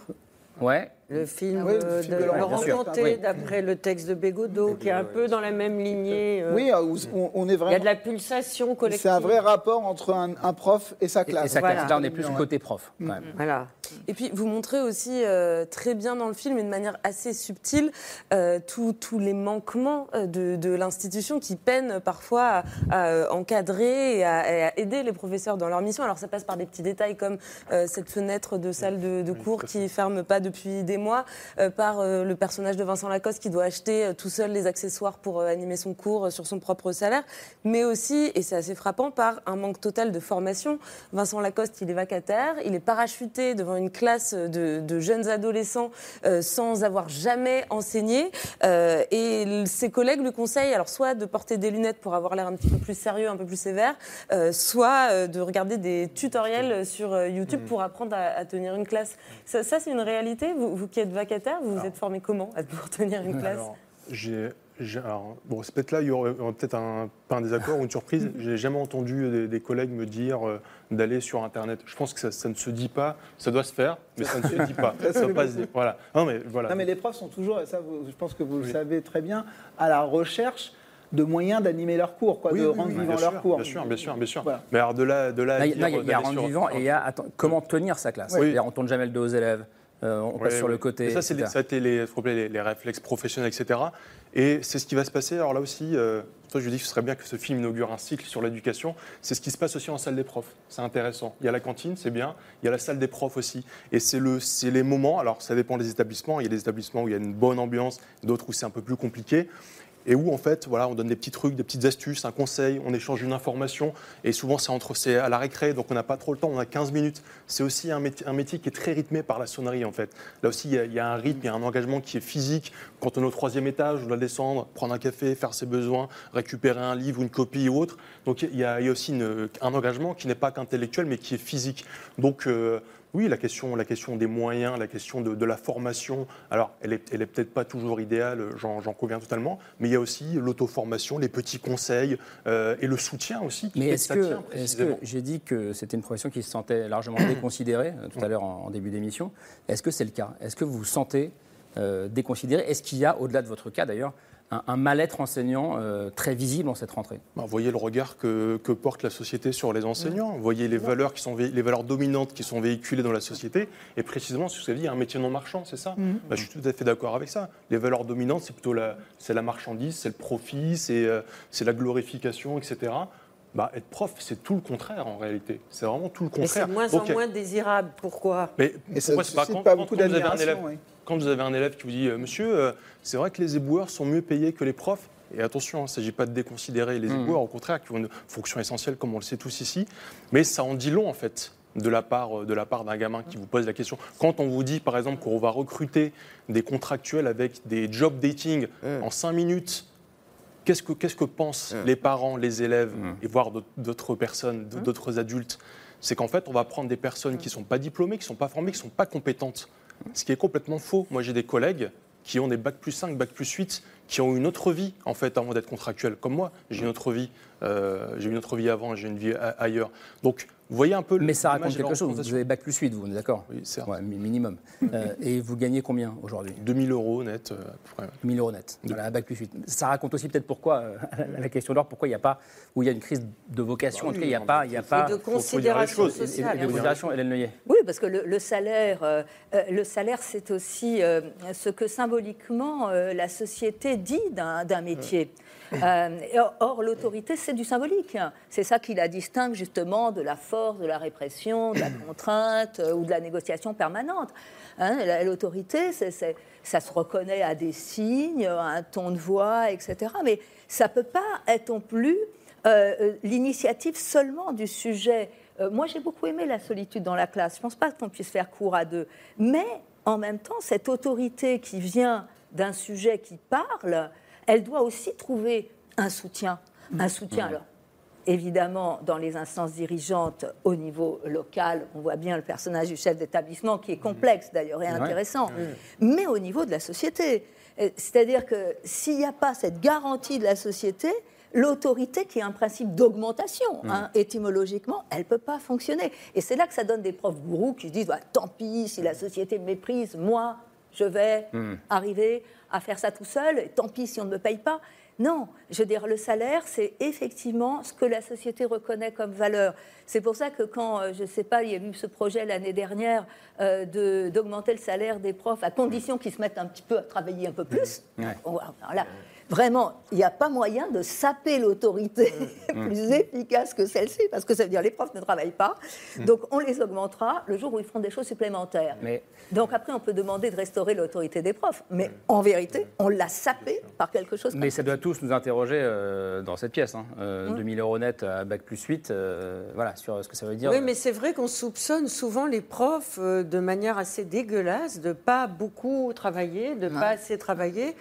Ouais. Le film, Oui, le euh, film de de Laurent Oui. d'après le texte de Bégodeau, qui est un peu dans la même lignée. euh, Oui, euh, on, on est Il y a vraiment. de la pulsation collective. C'est un vrai rapport entre un, un prof et sa Et, classe. et ça, Voilà. là, on est plus côté prof. quand même. Voilà. Et puis, vous montrez aussi euh, très bien dans le film, et de manière assez subtile, euh, tous les manquements de, de l'institution qui peinent parfois à, à encadrer et à, et à aider les professeurs dans leur mission. Alors, ça passe par des petits détails comme euh, cette fenêtre de salle de, de cours qui ferme pas depuis des mois, euh, par euh, le personnage de Vincent Lacoste qui doit acheter euh, tout seul les accessoires pour animer son cours sur son propre salaire, mais aussi, et c'est assez frappant, par un manque total de formation. Vincent Lacoste, il est vacataire, il est parachuté devant une classe de, de jeunes adolescents euh, sans avoir jamais enseigné, euh, et ses collègues lui conseillent alors soit de porter des lunettes pour avoir l'air un petit peu plus sérieux, un peu plus sévère, euh, soit de regarder des tutoriels sur YouTube pour apprendre à, à tenir une classe. Ça, ça, c'est une réalité? Vous, vous qui êtes vacataire, vous vous êtes formé comment à pouvoir tenir une classe Alors, j'ai. j'ai- alors, bon, c'est peut-être là, il y aurait, aurait peut-être un, pas un désaccord ou une surprise. J'ai jamais entendu des, des collègues me dire euh, d'aller sur Internet. Je pense que ça, ça ne se dit pas. Ça doit se faire, mais ça ne se dit pas. Ça doit pas se dire. Voilà. Non, mais voilà. Non, mais les profs sont toujours, et ça, vous- je pense que vous le savez très bien, à la recherche de moyens d'animer leurs cours, quoi, Oui, de oui, rendre oui, vivant sûr, cours. Bien sûr, bien sûr, bien sûr. Voilà. Mais alors de là, de là, il y a- rendre sur- vivant et il y a attends, comment tenir sa classe? On tourne jamais le dos aux élèves, euh, on passe sur le côté. Et ça, c'est les, etc. ça a été les, réflexes professionnels, etc. Et c'est ce qui va se passer. Alors là aussi, euh, ça, je dis que ce serait bien que ce film inaugure un cycle sur l'éducation. C'est ce qui se passe aussi en salle des profs. C'est intéressant. Il y a la cantine, c'est bien. Il y a la salle des profs aussi. Et c'est le, c'est les moments. Alors ça dépend des établissements. Il y a des établissements où il y a une bonne ambiance, d'autres où c'est un peu plus compliqué. Et où en fait, voilà, on donne des petits trucs, des petites astuces, un conseil, on échange une information. Et souvent, c'est entre, c'est à la récré, donc on n'a pas trop le temps. On a 15 minutes. C'est aussi un métier, qui est très rythmé par la sonnerie en fait. Là aussi, il y, a, un rythme, il y a un engagement qui est physique. Quand on est au troisième étage, on doit descendre, prendre un café, faire ses besoins, récupérer un livre, une copie ou autre. Donc il y a, aussi un engagement qui n'est pas qu'intellectuel, mais qui est physique. Donc euh, oui, la question, la question des moyens, la question de, de la formation, alors elle est, elle est peut-être pas toujours idéale, j'en conviens totalement, mais il y a aussi l'auto-formation, les petits conseils euh, et le soutien aussi. qui Mais est-ce que, est-ce que j'ai dit que c'était une profession qui se sentait largement déconsidérée euh, tout à l'heure en, en début d'émission? Est-ce que c'est le cas? Est-ce que vous vous sentez euh, déconsidéré? Est-ce qu'il y a, au-delà de votre cas d'ailleurs, un, un mal-être enseignant euh, très visible en cette rentrée Bah, voyez le regard que, que porte la société sur les enseignants. Voyez les valeurs, qui sont, les valeurs dominantes qui sont véhiculées dans la société. Et précisément, ce que vous avez dit, il y a un métier non marchand, c'est ça? Mhm. Bah, Je suis tout à fait d'accord avec ça. Les valeurs dominantes, c'est plutôt la, c'est la marchandise, c'est le profit, c'est euh, c'est la glorification, etc. bah, être prof, c'est tout le contraire en réalité. C'est vraiment tout le Mais c'est contraire. de moins Donc, en moins désirable. Pourquoi? Mais Et ça pourquoi ne c'est pas pas beaucoup quand vous avez un d'admiration, élève, oui. Quand vous avez un élève qui vous dit euh, Monsieur, euh, c'est vrai que les éboueurs sont mieux payés que les profs. Et attention, hein, il ne s'agit pas de déconsidérer les Mhm. éboueurs, au contraire, qui ont une fonction essentielle, comme on le sait tous ici. Mais ça en dit long, en fait, de la part, de la part d'un gamin qui vous pose la question. Quand on vous dit, par exemple, qu'on va recruter des contractuels avec des job dating en cinq minutes, qu'est-ce que, qu'est-ce que pensent les parents, les élèves, et voire d'autres- personnes, d'autres adultes? C'est qu'en fait, on va prendre des personnes qui ne sont pas diplômées, qui ne sont pas formées, qui ne sont pas compétentes. Ce qui est complètement faux. Moi, j'ai des collègues qui ont des bac plus 5, bac plus 8, qui ont une autre vie, en fait, avant d'être contractuels. Comme moi, j'ai une autre vie. euh, j'ai une autre vie avant, j'ai une vie ailleurs. Donc, vous voyez un peu... Mais ça raconte quelque chose. Vous avez bac plus 8, vous, on est d'accord Oui, certes. Ouais, mi- minimum. Euh, et vous gagnez combien aujourd'hui? 2000 euros net, euh, à peu près. 1000 euros net. Voilà, bac plus 8. Ça raconte aussi peut-être pourquoi, euh, à la question d'or, pourquoi il n'y a pas, où il y a une crise de vocation. Bah en tout cas, il n'y a pas, y a pas. De considération sociale. Et de considération, Hélène Neuillet. Oui, parce que le, le salaire, euh, euh, le salaire, c'est aussi euh, ce que symboliquement euh, la société dit d'un d'un métier. Euh, or, or, l'autorité, c'est du symbolique. C'est ça qui la distingue justement de la force, de la répression, de la contrainte euh, ou de la négociation permanente. Hein, la- L'autorité, ça se reconnaît à des signes, à un ton de voix, etc. Mais ça ne peut pas être non plus euh, l'initiative seulement du sujet. Moi, j'ai beaucoup aimé la solitude dans la classe. Je ne pense pas qu'on puisse faire cours à deux. Mais en même temps, cette autorité qui vient d'un sujet qui parle, elle doit aussi trouver un soutien. Un soutien, Mhm. alors, évidemment, dans les instances dirigeantes au niveau local, on voit bien le personnage du chef d'établissement qui est complexe d'ailleurs et intéressant, Ouais. mais au niveau de la société. Euh, C'est-à-dire que s'il n'y a pas cette garantie de la société, l'autorité, qui est un principe d'augmentation, Mm. hein, étymologiquement, elle ne peut pas fonctionner. Et c'est là que ça donne des profs gourous qui se disent bah, tant pis si la société me méprise, moi, je vais Mm. arriver à faire ça tout seul, tant pis si on ne me paye pas. Non, je veux dire, le salaire, c'est effectivement ce que la société reconnaît comme valeur. C'est pour ça que quand, euh, je ne sais pas, il y a eu ce projet l'année dernière euh, de- d'augmenter le salaire des profs à condition qu'ils se mettent un petit peu à travailler un peu plus. Bon, alors là, vraiment, il n'y a pas moyen de saper l'autorité plus efficace que celle-ci, parce que ça veut dire les profs ne travaillent pas. Donc on les augmentera le jour où ils feront des choses supplémentaires. Mais Donc après, on peut demander de restaurer l'autorité des profs. Mais en vérité, on l'a sapé par quelque chose comme Mais ça doit tous nous interroger euh, dans cette pièce. Hein. Euh, Ouais. 2000 euros net à bac plus 8, euh, voilà, sur ce que ça veut dire. Oui, mais c'est vrai qu'on soupçonne souvent les profs euh, de manière assez dégueulasse de pas beaucoup travailler, de pas assez travailler.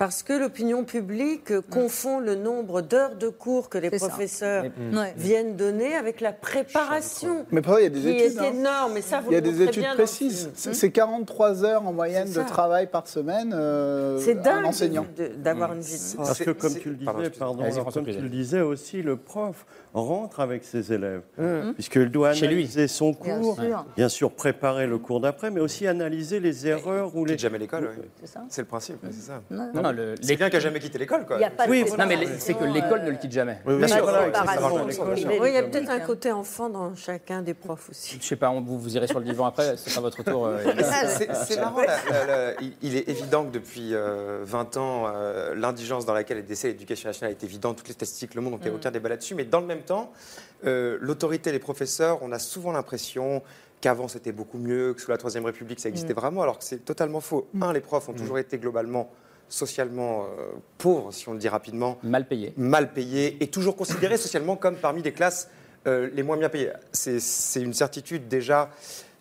Parce que l'opinion publique euh, confond le nombre d'heures de cours que les professeurs Ouais. viennent donner avec la préparation. Mais il y a des qui études. hein. énorme, et ça, vous Il y a des études précises. C'est c'est 43 heures en moyenne de travail par semaine euh, C'est dingue enseignant. d'avoir une vie de prof. Parce que comme tu le disais, pardon, alors, comme tu le disais aussi, le prof rentre avec ses élèves, puisqu'il doit analyser son Bien cours, sûr. bien sûr préparer le cours d'après, mais aussi analyser les erreurs ou les. jamais l'école, oui. C'est ça C'est le principe, c'est ça. Non, non, le- C'est quelqu'un qui a jamais quitté l'école, quoi. Il y a pas de Oui, non, mais c'est que l'école ne le quitte jamais. Oui, oui, Bien il y a peut-être un côté enfant dans chacun des profs aussi. Je sais pas, on- vous, vous irez sur le divan après, ce sera votre tour. euh, C'est c'est marrant, il- est évident que depuis euh, 20 ans, euh, l'indigence dans laquelle est décès l'éducation nationale est évidente, toutes les statistiques le montrent, donc il n'y a Mm. aucun débat là-dessus, mais dans le même temps, euh, l'autorité des professeurs, on a souvent l'impression qu'avant c'était beaucoup mieux, que sous la Troisième République ça existait Mm. vraiment, alors que c'est totalement faux. Un, les profs ont toujours été globalement socialement euh, pauvres, si on le dit rapidement. Mal payés. Mal payés et toujours considérés socialement comme parmi les classes euh, les moins bien payées. C'est- une certitude déjà.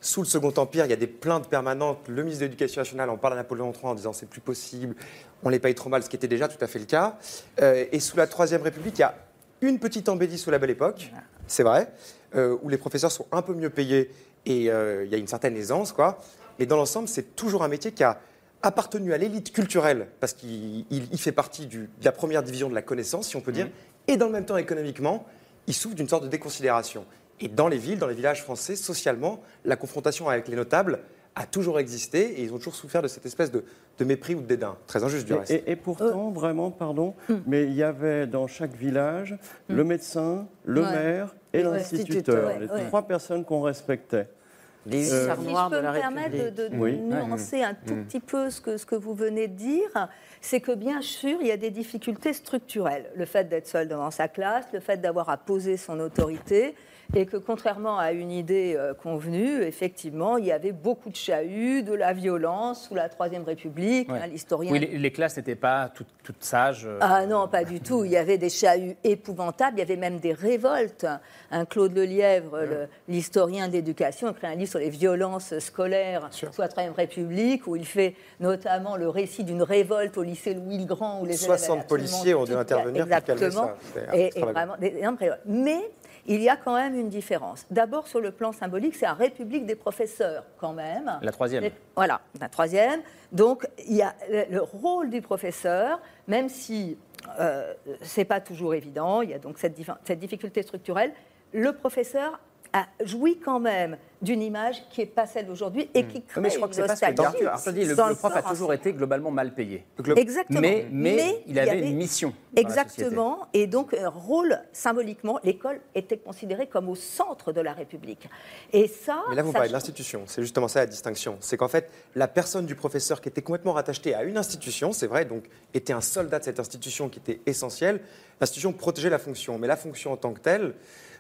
Sous le Second Empire, il y a des plaintes permanentes. Le ministre de l'Éducation nationale en parle à Napoléon III en disant c'est plus possible, on les paye trop mal, ce qui était déjà tout à fait le cas. Euh, et sous la Troisième République, il y a une petite embellie sous la Belle Époque, c'est vrai, euh, où les professeurs sont un peu mieux payés et il y a une certaine aisance, quoi. Mais dans l'ensemble, c'est toujours un métier qui a appartenu à l'élite culturelle, parce qu'il il- il fait partie du- de la première division de la connaissance, si on peut dire, et dans le même temps, économiquement, il souffre d'une sorte de déconsidération. Et dans les villes, dans les villages français, socialement, la confrontation avec les notables a toujours existé et ils ont toujours souffert de cette espèce de, de mépris ou de dédain. Très injuste du Et- reste. Et, et pourtant, vraiment, pardon, mais il y avait dans chaque village le médecin, le Ouais. maire et l'instituteur, Ouais, les ouais. trois personnes qu'on respectait. Les Si je peux de la me permettre de, République. de Oui. nuancer un tout Mm. petit peu ce que, ce que vous venez de dire, c'est que bien sûr, il y a des difficultés structurelles. Le fait d'être seul devant sa classe, le fait d'avoir à poser son autorité, et que contrairement à une idée euh, convenue, effectivement, il y avait beaucoup de chahuts, de la violence sous la Troisième République. Ouais. hein, L'historien Oui, les, les classes n'étaient pas toutes, toutes sages. euh, ah non, pas du tout. Il y avait des chahuts épouvantables, il y avait même des révoltes. Un Claude Lelièvre, le- l'historien de l'éducation, a écrit un livre sur les violences scolaires sous la Troisième République, où il fait notamment le récit d'une révolte au lycée Louis le Grand, où les 60 élèves avaient policiers ont dû intervenir pour calmer Exactement. ça. Et, vraiment des. Mais il y a quand même une différence. D'abord, sur le plan symbolique, c'est la République des professeurs, quand même. La troisième. Voilà, la troisième. Donc, il y a le, le rôle du professeur, même si euh, c'est pas toujours évident, il y a donc cette, cette difficulté structurelle, le professeur a joui quand même d'une image qui n'est pas celle d'aujourd'hui et qui crée Hmm. Mais je crois que c'est pas ce que dit Arthur. Dit, le, le prof a toujours été globalement mal payé. Exactement. Mais, mais, Mais il avait avait- une mission. dans la société. Exactement. Et donc, un rôle symboliquement, l'école était considérée comme au centre de la République. Et ça. Mais là, vous ça parlez de l'institution. C'est justement ça la distinction. C'est qu'en fait, la personne du professeur qui était complètement rattachée à une institution, c'est vrai, donc était un soldat de cette institution qui était essentielle. L'institution protégeait la fonction. Mais la fonction en tant que telle,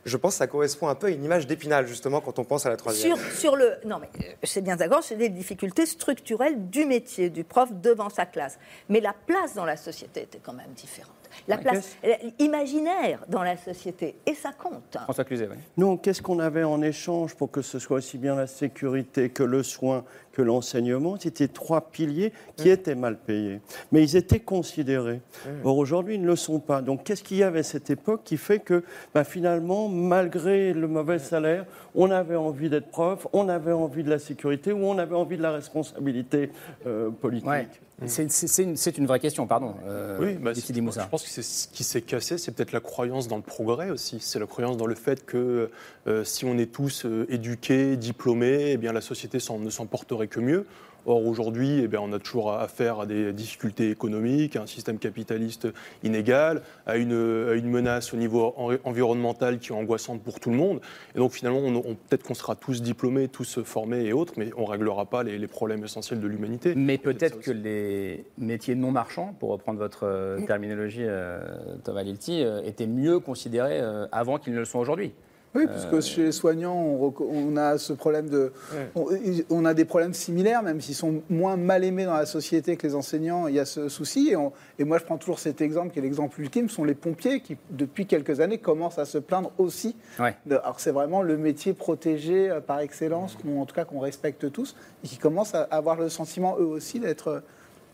je pense que ça correspond un peu à une image d'épinal, justement, quand on pense à la troisième. Sur, sur le. Non, mais euh, c'est bien d'accord, c'est des difficultés structurelles du métier, du prof devant sa classe. Mais la place dans la société était quand même différente. La Ouais, place imaginaire dans la société. Et ça compte. hein. François Cluzet, oui. Non, qu'est-ce qu'on avait en échange pour que ce soit aussi bien la sécurité que le soin, que l'enseignement C'était trois piliers qui étaient mal payés. Mais ils étaient considérés. Or, aujourd'hui, ils ne le sont pas. Donc, qu'est-ce qu'il y avait à cette époque qui fait que, ben, finalement, malgré le mauvais salaire, on avait envie d'être prof, on avait envie de la sécurité ou on avait envie de la responsabilité euh, politique? Ouais. C'est- une, vraie question, pardon. euh, Oui, bah, je pense que ce qui s'est cassé, c'est peut-être la croyance dans le progrès aussi. C'est la croyance dans le fait que euh, si on est tous euh, éduqués, diplômés, eh bien la société s'en- ne s'en que mieux. Or aujourd'hui, eh bien, on a toujours affaire à des difficultés économiques, à un système capitaliste inégal, à une, à une menace au niveau en- environnemental qui est angoissante pour tout le monde. Et donc finalement, on, on- peut-être qu'on sera tous diplômés, tous formés et autres, mais on ne réglera pas les, les problèmes essentiels de l'humanité. Mais peut-être que les métiers non marchands, pour reprendre votre euh, terminologie, euh, Thomas Lilti, euh, étaient mieux considérés euh, avant qu'ils ne le sont aujourd'hui. Oui, parce que chez les soignants, on, a ce problème de. On, on a des problèmes similaires, même s'ils sont moins mal aimés dans la société que les enseignants, il y a ce souci. Et, on- et moi, je prends toujours cet exemple, qui est l'exemple ultime, sont les pompiers qui, depuis quelques années, commencent à se plaindre aussi. Ouais. de- alors, c'est vraiment le métier protégé euh, par excellence, qu'on- en tout cas qu'on respecte tous, et qui commencent à avoir le sentiment, eux aussi, d'être.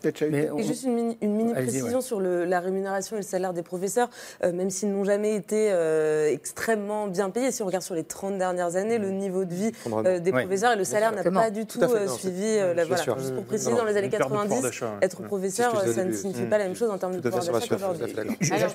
Et juste une mini, une mini Allez-y, précision ouais. sur le- la rémunération et le salaire des professeurs, euh, même s'ils n'ont jamais été euh, extrêmement bien payés. Si on regarde sur les 30 dernières années, le niveau de vie euh, des Ouais. professeurs et le salaire n'a pas du tout, Tout fait, non, suivi. euh, la- voilà. sûr. Juste pour Mmh. préciser, Non, dans les années perte de pouvoir 90, d'achat, ouais. être Mmh. professeur, ça ne signifie pas la même chose en termes de pouvoir d'achat qu'aujourd'hui.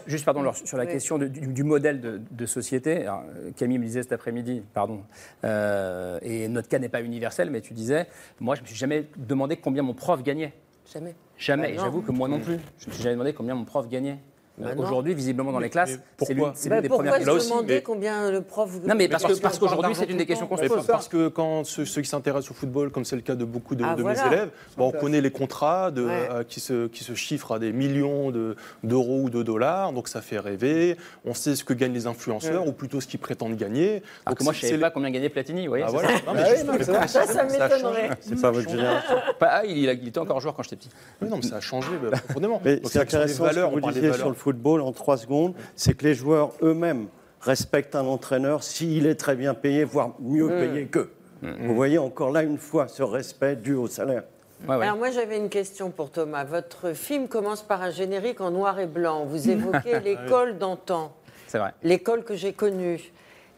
Juste, pardon, sur la Oui. question de- du, du modèle de, de société. Alors, Camille me disait cet après-midi, pardon, et notre cas n'est pas universel, mais tu disais, moi, je me suis jamais demandé combien mon prof gagnait. Jamais. Jamais. Bah j'avoue que moi non plus. Je me suis jamais demandé combien mon prof gagnait. Bah Euh. Aujourd'hui, visiblement, dans les classes, c'est l'une c'est l'une Bah, des pourquoi premières se questions. demander combien le prof Non, mais parce que- Parce parce qu'aujourd'hui, c'est une des questions qu'on se pose. Parce que quand ceux, ceux qui s'intéressent au football, comme c'est le cas de beaucoup de, Ah, de voilà. mes élèves, bon, on connaît les contrats de, Ouais. euh, qui, se, qui se chiffrent à des millions de- d'euros ou de dollars, donc ça fait rêver. On sait ce que gagnent les influenceurs, Ouais. ou plutôt ce qu'ils prétendent gagner. Alors que moi, je ne savais pas combien gagnait Platini, vous voyez Ah, ça Ah ça- Ça, ça ça a m'étonnerait. C'est pas votre génération. Ah, il, était encore joueur quand j'étais petit. Non, mais ça a changé bah, profondément. Donc, c'est intéressant valeurs, ce on que vous parle des disiez valeurs. sur le football en trois secondes, c'est que les joueurs eux-mêmes respectent un entraîneur s'il est très bien payé, voire mieux Mm. payé qu'eux. Vous voyez encore là une fois ce respect dû au salaire. Alors moi j'avais une question pour Thomas. Votre film commence par un générique en noir et blanc. Vous évoquez l'école d'antan, C'est vrai. l'école que j'ai connue.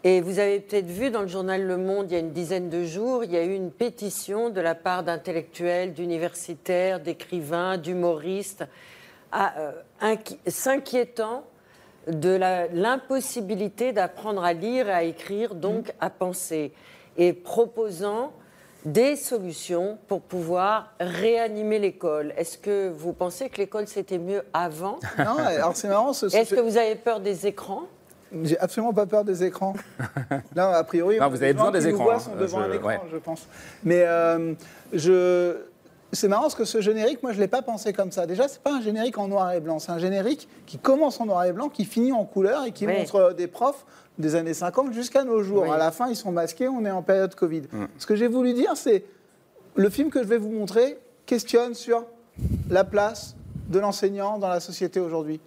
Et vous avez peut-être vu dans le journal Le Monde, il y a une dizaine de jours, il y a eu une pétition de la part d'intellectuels, d'universitaires, d'écrivains, d'humoristes, s'inquiétant de l'impossibilité d'apprendre à lire et à écrire, donc à penser, et proposant des solutions pour pouvoir réanimer l'école. Est-ce que vous pensez que l'école c'était mieux avant? Non, alors c'est marrant. ce- ce- Est-ce que vous avez peur des écrans? J'ai absolument pas peur des écrans. Là, a priori, Non, vous les avez besoin des qui nous écrans, voient hein. sont devant Je- un écran, ouais. je pense. Mais euh, je... c'est marrant parce que ce générique, moi, je l'ai pas pensé comme ça. Déjà, c'est pas un générique en noir et blanc. C'est un générique qui commence en noir et blanc, qui finit en couleur et qui Oui. montre euh, des profs des années 50 jusqu'à nos jours. Oui. À la fin, ils sont masqués. On est en période Covid. Ce que j'ai voulu dire, c'est le film que je vais vous montrer questionne sur la place de l'enseignant dans la société aujourd'hui.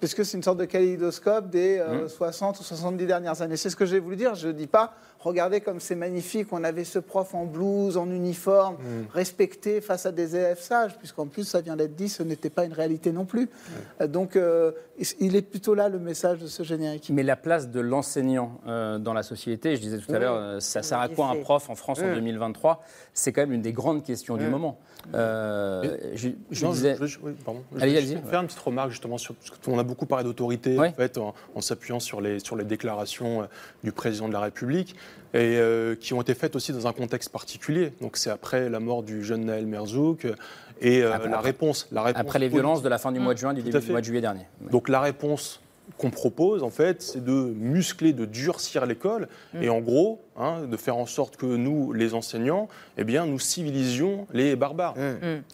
Parce que c'est une sorte de kaléidoscope des euh, 60 ou 70 dernières années. C'est ce que j'ai voulu dire. Je ne dis pas, regardez comme c'est magnifique, on avait ce prof en blouse, en uniforme, respecté face à des élèves sages, puisqu'en plus, ça vient d'être dit, ce n'était pas une réalité non plus. Donc, euh, il est plutôt là le message de ce générique. Mais la place de l'enseignant euh, dans la société, je disais tout à Oui. l'heure, euh, ça sert à quoi un prof en France en Mm. 2023 C'est quand même une des grandes questions du Mm. moment. Euh, je je Non, disais. je- oui, pardon. Allez, faire une petite remarque justement sur parce qu'on a beaucoup parlé d'autorité Ouais. en fait en, en s'appuyant sur les sur les déclarations du président de la République et euh, qui ont été faites aussi dans un contexte particulier. Donc c'est après la mort du jeune Naël Merzouk euh, et euh, Après- la réponse la réponse Après les violences de la fin du mois de juin, du à début du mois de juillet dernier. Donc la réponse qu'on propose, en fait, c'est de muscler, de durcir l'école, Mm. et en gros, hein, de faire en sorte que nous, les enseignants, eh bien, nous civilisions les barbares.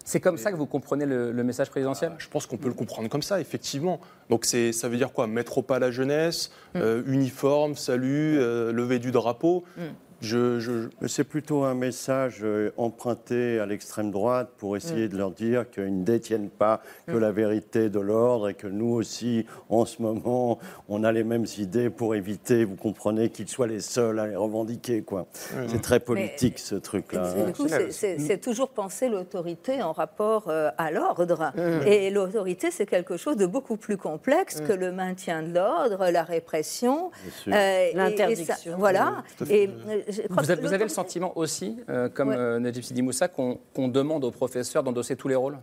C'est comme ça que vous comprenez le, le message présidentiel? Je pense qu'on peut le comprendre comme ça, effectivement. Donc ça veut dire quoi? Mettre au pas la jeunesse, euh, uniforme, salut, euh, lever du drapeau. Je, je- Mais C'est plutôt un message euh, emprunté à l'extrême droite pour essayer Mm. de leur dire qu'ils ne détiennent pas que la vérité de l'ordre et que nous aussi, en ce moment, on a les mêmes idées pour éviter, vous comprenez, qu'ils soient les seuls à les revendiquer. Quoi. C'est très politique ce truc-là. Du coup, c'est- c'est c'est toujours penser l'autorité en rapport euh, à l'ordre. Mm. Et l'autorité, c'est quelque chose de beaucoup plus complexe Mm. que le maintien de l'ordre, la répression. Et L'interdiction. ça- Voilà. Et euh, je crois Vous que avez, vous avez le sentiment aussi, euh, comme Ouais. euh, Najib Sidi Moussa, qu'on demande aux professeurs d'endosser tous les rôles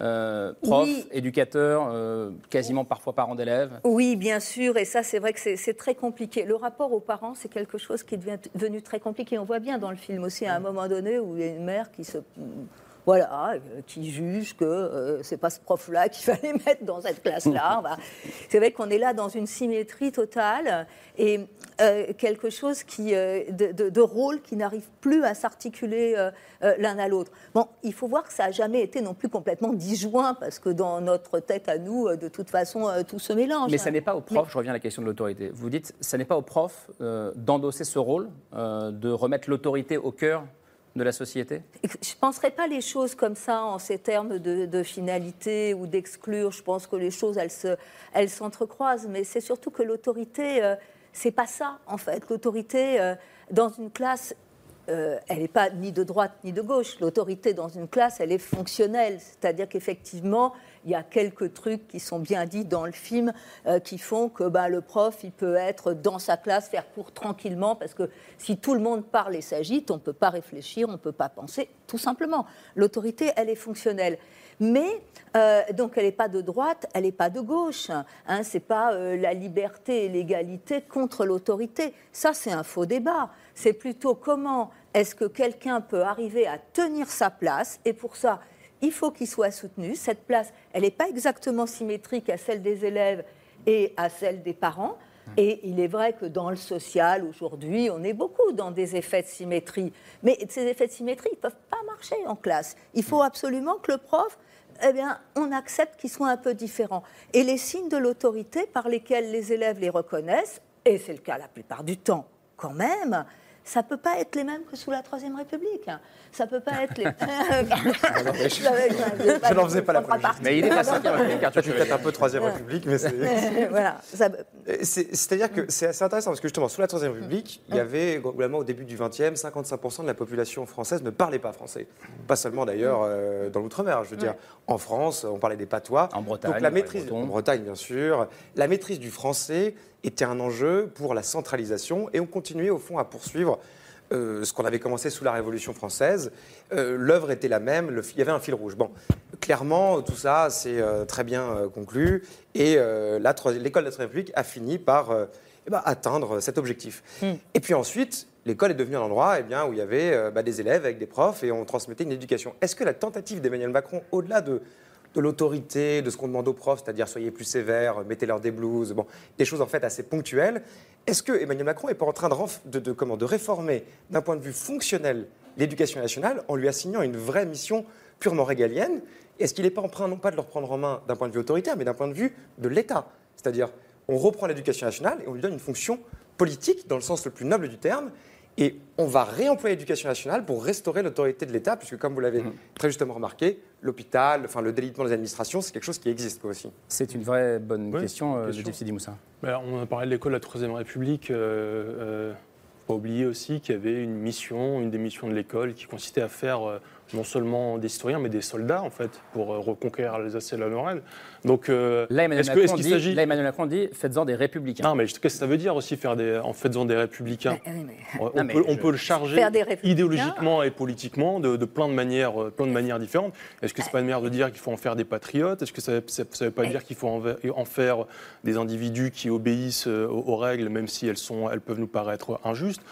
Euh, Prof, Oui. éducateur, euh, quasiment parfois parents d'élèves? Oui, bien sûr, et ça, c'est vrai que c'est- très compliqué. Le rapport aux parents, c'est quelque chose qui est devenu très compliqué. On voit bien dans le film aussi, à un moment donné, où il y a une mère qui se. Voilà, euh, qui juge que euh, c'est pas ce prof-là qu'il fallait mettre dans cette classe-là. C'est vrai qu'on est là dans une symétrie totale et euh, quelque chose qui, euh, de, de- de rôle qui n'arrive plus à s'articuler l'un à l'autre. Bon, il faut voir que ça n'a jamais été non plus complètement disjoint parce que dans notre tête à nous, de toute façon, tout se mélange. Mais ça n'est pas au prof, je reviens à la question de l'autorité. Vous dites, ça n'est pas au prof d'endosser ce rôle, de remettre l'autorité au cœur de la société? Je ne penserais pas les choses comme ça en ces termes de, finalité ou d'exclure. Je pense que les choses, elles se- elles s'entrecroisent. Mais c'est surtout que l'autorité, euh, c'est pas ça, en fait. L'autorité, euh, dans une classe, euh, elle n'est pas ni de droite ni de gauche. L'autorité dans une classe, elle est fonctionnelle. C'est-à-dire qu'effectivement, il y a quelques trucs qui sont bien dits dans le film euh, qui font que bah, le prof, il peut être dans sa classe, faire cours tranquillement, parce que si tout le monde parle et s'agite, on ne peut pas réfléchir, on ne peut pas penser, tout simplement. L'autorité, elle est fonctionnelle. Mais, euh, donc, elle n'est pas de droite, elle n'est pas de gauche. Hein, c'est pas euh, la liberté et l'égalité contre l'autorité. Ça, c'est un faux débat. C'est plutôt comment est-ce que quelqu'un peut arriver à tenir sa place, et pour ça, il faut qu'il soit soutenu. Cette place, elle n'est pas exactement symétrique à celle des élèves et à celle des parents. Et il est vrai que dans le social, aujourd'hui, on est beaucoup dans des effets de symétrie. Mais ces effets de symétrie, ils ne peuvent pas marcher en classe. Il faut absolument que le prof, eh bien, on accepte qu'ils soient un peu différents. Et les signes de l'autorité par lesquels les élèves les reconnaissent, et c'est le cas la plupart du temps quand même, ça ne peut pas être les mêmes que sous la Troisième République. Ça ne peut pas être les... Je n'en faisais pas la première. Mais il est la cinquième République, Arthur Je suis peut-être un peu Troisième République, mais c'est... voilà. ça- C'est- C'est-à-dire que c'est assez intéressant parce que justement, sous la Troisième République, il y avait globalement au début du XXe, 55% de la population française ne parlait pas français. Pas seulement d'ailleurs euh, dans l'outre-mer, je veux dire. Ouais. En France, on parlait des patois. En Bretagne, Donc la maîtrise, en Bretagne bien sûr, la maîtrise du français était un enjeu pour la centralisation et on continuait au fond à poursuivre euh, ce qu'on avait commencé sous la Révolution française. Euh, L'œuvre était la même, le- il y avait un fil rouge. Bon, clairement, tout ça, c'est euh, très bien euh, conclu. Et l'école de la République a fini par eh ben, atteindre cet objectif. Et puis ensuite, l'école est devenue un endroit eh bien, où il y avait bah, des élèves avec des profs et on transmettait une éducation. Est-ce que la tentative d'Emmanuel Macron, au-delà de de l'autorité, de ce qu'on demande aux profs, c'est-à-dire soyez plus sévères, mettez-leur des blouses, bon, des choses en fait assez ponctuelles. Est-ce que Emmanuel Macron n'est pas en train de, de- comment, de réformer d'un point de vue fonctionnel l'éducation nationale en lui assignant une vraie mission purement régalienne? Est-ce qu'il n'est pas en train non pas de le reprendre en main d'un point de vue autoritaire, mais d'un point de vue de l'État? C'est-à-dire, on reprend l'éducation nationale et on lui donne une fonction politique dans le sens le plus noble du terme. Et on va réemployer l'éducation nationale pour restaurer l'autorité de l'État, puisque comme vous l'avez très justement remarqué, l'hôpital, enfin le délitement des administrations, c'est quelque chose qui existe quoi, aussi. C'est une vraie bonne Oui, question, euh, question. Sidi Moussa. Ben, on a parlé de l'école de la Troisième République. Euh, euh, faut pas oublier aussi qu'il y avait une mission, une des missions de l'école qui consistait à faire euh, non seulement des citoyens, mais des soldats, en fait, pour euh, reconquérir l'Alsace et la Lorraine. Donc, euh, Là, Emmanuel est-ce est-ce qu'il dit, s'agit... là, Emmanuel Macron dit faites-en des républicains. Non, mais qu'est-ce que ça veut dire aussi, faire des, en faisant des républicains Mais- mais- On, Non, peut, on je- peut le charger idéologiquement et politiquement de, de plein, de manières, euh, plein de manières différentes. Est-ce que c'est pas une manière de dire qu'il faut en faire des patriotes? Est-ce que ça ne veut pas dire qu'il faut en, faire des individus qui obéissent euh, aux, aux règles, même si elles, sont, elles peuvent nous paraître injustes?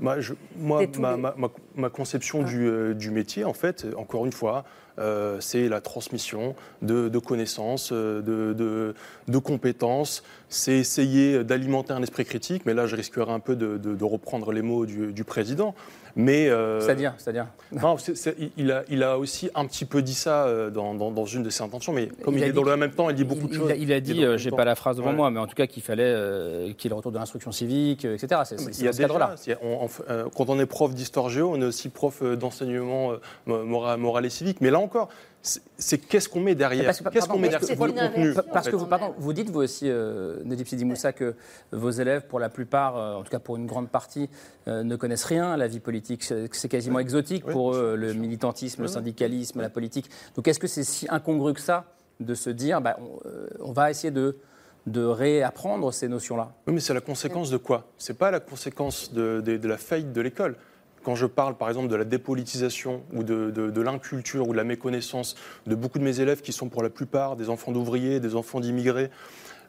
Moi, je- ma, ma- ma- ma conception du, euh, du métier, en fait, encore une fois, euh, c'est la transmission de, de connaissances, euh, de, de- de compétences. C'est essayer d'alimenter un esprit critique, mais là, je risquerais un peu de, reprendre les mots du, du président. Mais euh, C'est-à-dire, c'est-à-dire. non, il, a, il a aussi un petit peu dit ça euh, dans, dans- dans une de ses intentions, mais comme il, est dans le même temps, il dit beaucoup il, de choses. Il a dit, euh, j'ai pas la phrase devant Ouais. moi, mais en tout cas qu'il fallait euh, qu'il retourne de l'instruction civique, etc. C'est Il y a ce cadre-là. quand on est prof d'histoire géo, on est aussi prof d'enseignement moral, moral et civique. Mais là encore, c'est- qu'est-ce qu'on met derrière Qu'est-ce qu'on met derrière C'est que- quoi le contenu Pa- Parce que vous, pardon, vous dites vous aussi, euh, Nedip Sidi Moussa, que vos élèves, pour la plupart, euh, en tout cas pour une grande partie, euh, ne connaissent rien à la vie politique. C'est quasiment exotique Oui, pour eux, le militantisme, le syndicalisme, la politique. Donc est-ce que c'est si incongru que ça de se dire, bah, on, euh, on va essayer de, de réapprendre ces notions-là? Oui, mais c'est la conséquence de quoi? C'est pas la conséquence de, de- de la faillite de l'école. Quand je parle, par exemple, de la dépolitisation ou de, de- de l'inculture ou de la méconnaissance de beaucoup de mes élèves qui sont pour la plupart des enfants d'ouvriers, des enfants d'immigrés,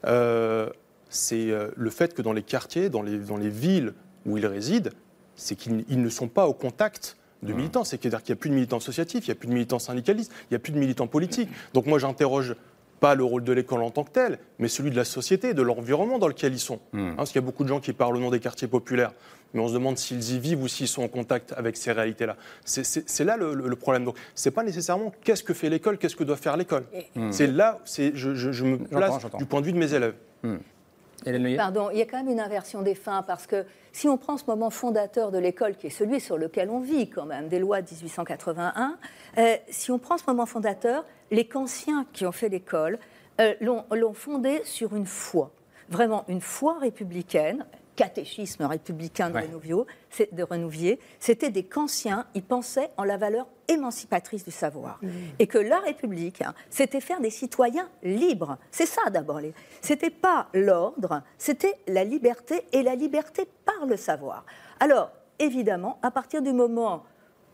euh, c'est euh, le fait que dans les quartiers, dans les, dans les villes où ils résident, c'est qu'ils ils ne sont pas au contact de militants. C'est-à-dire qu'il n'y a plus de militants associatifs, il n'y a plus de militants syndicalistes, il n'y a plus de militants politiques. Donc moi, j'interroge pas le rôle de l'école en tant que tel, mais celui de la société, de l'environnement dans lequel ils sont. Hein, parce qu'il y a beaucoup de gens qui parlent au nom des quartiers populaires, mais on se demande s'ils y vivent ou s'ils sont en contact avec ces réalités-là. C'est- là le, problème. Donc, c'est pas nécessairement qu'est-ce que fait l'école, qu'est-ce que doit faire l'école. Mm. C'est là, c'est je, je- je me place du point de vue de mes élèves. Neuillet Pardon, il y a quand même une inversion des fins parce que si on prend ce moment fondateur de l'école, qui est celui sur lequel on vit quand même, des lois de 1881, euh, si on prend ce moment fondateur, les Kantiens qui ont fait l'école euh, l'ont l'ont fondé sur une foi, vraiment une foi républicaine, catéchisme républicain de, Ouais. Renouvier, c'était des Kantiens, ils pensaient en la valeur émancipatrice du savoir. Et que la République, hein, c'était faire des citoyens libres. C'est ça d'abord. les- C'était pas l'ordre, c'était la liberté et la liberté par le savoir. Alors, évidemment, à partir du moment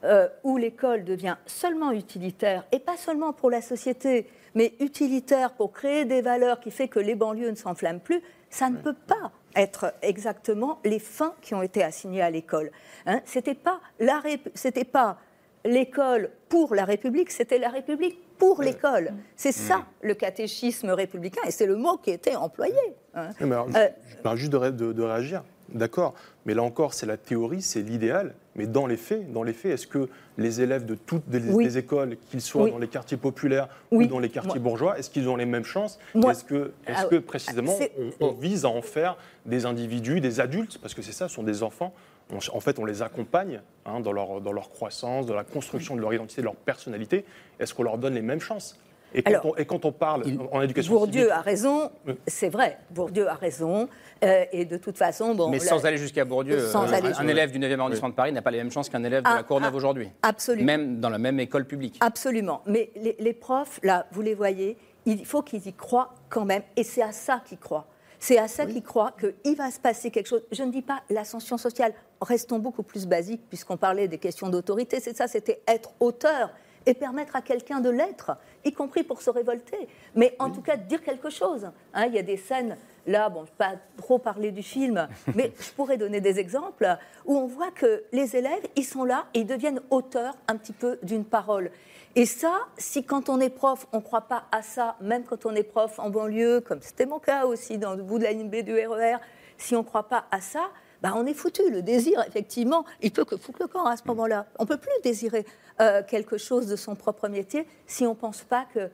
euh, où l'école devient seulement utilitaire, et pas seulement pour la société, mais utilitaire pour créer des valeurs qui fait que les banlieues ne s'enflamment plus, ça ne peut pas être exactement les fins qui ont été assignées à l'école. Hein, c'était pas la Rép- c'était pas l'école pour la République, c'était la République pour l'école. C'est ça le catéchisme républicain, et c'est le mot qui était employé. hein. Alors, Euh, je parle juste de, ré- de- de réagir. D'accord, mais là encore, c'est la théorie, c'est l'idéal. Mais dans les faits, dans les faits, est-ce que les élèves de toutes les, Oui. les écoles, qu'ils soient Oui. dans les quartiers populaires Oui. ou dans les quartiers Moi- bourgeois, est-ce qu'ils ont les mêmes chances? Est-ce que, Ah, que précisément on, on vise à en faire des individus, des adultes, parce que c'est ça, ce sont des enfants. On- en fait, on les accompagne hein, dans, leur, dans leur croissance, dans la construction de leur identité, de leur personnalité. Est-ce qu'on leur donne les mêmes chances? Et quand, Alors, on, et quand on parle en éducation Bourdieu civique- a raison, c'est vrai, Bourdieu a raison, euh, et de toute façon, bon... Mais sans aller jusqu'à Bourdieu, Sans euh, aller un, élève du 9e arrondissement de Paris n'a pas les mêmes chances qu'un élève de Ah, la Courneuve ah, aujourd'hui. absolument. Même dans la même école publique. Absolument. Mais les, les profs, là, vous les voyez, il faut qu'ils y croient quand même. Et c'est à ça qu'ils croient. C'est à ça qu'ils croient qu'il va se passer quelque chose. Je ne dis pas l'ascension sociale. Restons beaucoup plus basiques, puisqu'on parlait des questions d'autorité. C'est ça, c'était être auteur et permettre à quelqu'un de l'être, y compris pour se révolter. Mais en tout cas, dire quelque chose. Hein, il y a des scènes là, bon, je ne vais pas trop parler du film, mais je pourrais donner des exemples où on voit que les élèves, ils sont là et ils deviennent auteurs un petit peu d'une parole. Et ça, si quand on est prof, on ne croit pas à ça, même quand on est prof en banlieue, comme c'était mon cas aussi dans le bout de la ligne B du RER, si on ne croit pas à ça, bah on est foutu. Le désir, effectivement, il peut que foutre le camp à ce moment-là. On ne peut plus désirer euh, quelque chose de son propre métier si on ne pense pas que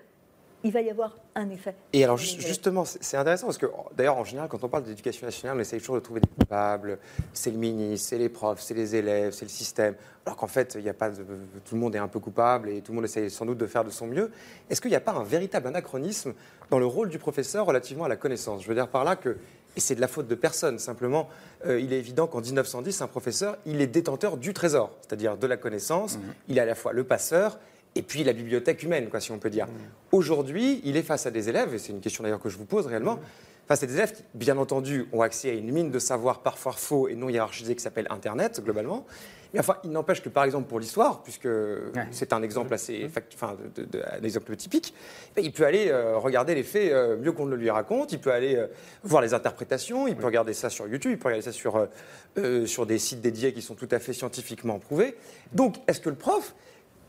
il va y avoir un effet. Et alors justement, c'est intéressant parce que d'ailleurs en général, quand on parle d'éducation nationale, on essaye toujours de trouver des coupables. C'est le ministre, c'est les profs, c'est les élèves, c'est le système. Alors qu'en fait, il y a pas de, tout le monde est un peu coupable et tout le monde essaye sans doute de faire de son mieux. Est-ce qu'il n'y a pas un véritable anachronisme dans le rôle du professeur relativement à la connaissance? Je veux dire par là que et c'est de la faute de personne. Simplement, euh, il est évident qu'en 1910, un professeur, il est détenteur du trésor, c'est-à-dire de la connaissance. Mmh. Il est à la fois le passeur et puis la bibliothèque humaine, quoi, si on peut dire. Aujourd'hui, il est face à des élèves, et c'est une question d'ailleurs que je vous pose réellement, face à des élèves qui, bien entendu, ont accès à une mine de savoir parfois faux et non hiérarchisé qui s'appelle Internet, globalement. Mais enfin, il n'empêche que, par exemple, pour l'histoire, puisque c'est un exemple assez, enfin, un exemple typique, ben, il peut aller euh, regarder les faits euh, mieux qu'on ne le lui raconte, il peut aller euh, voir les interprétations, il peut regarder ça sur YouTube, il peut regarder ça sur, sur des sites dédiés qui sont tout à fait scientifiquement prouvés. Donc, est-ce que le prof,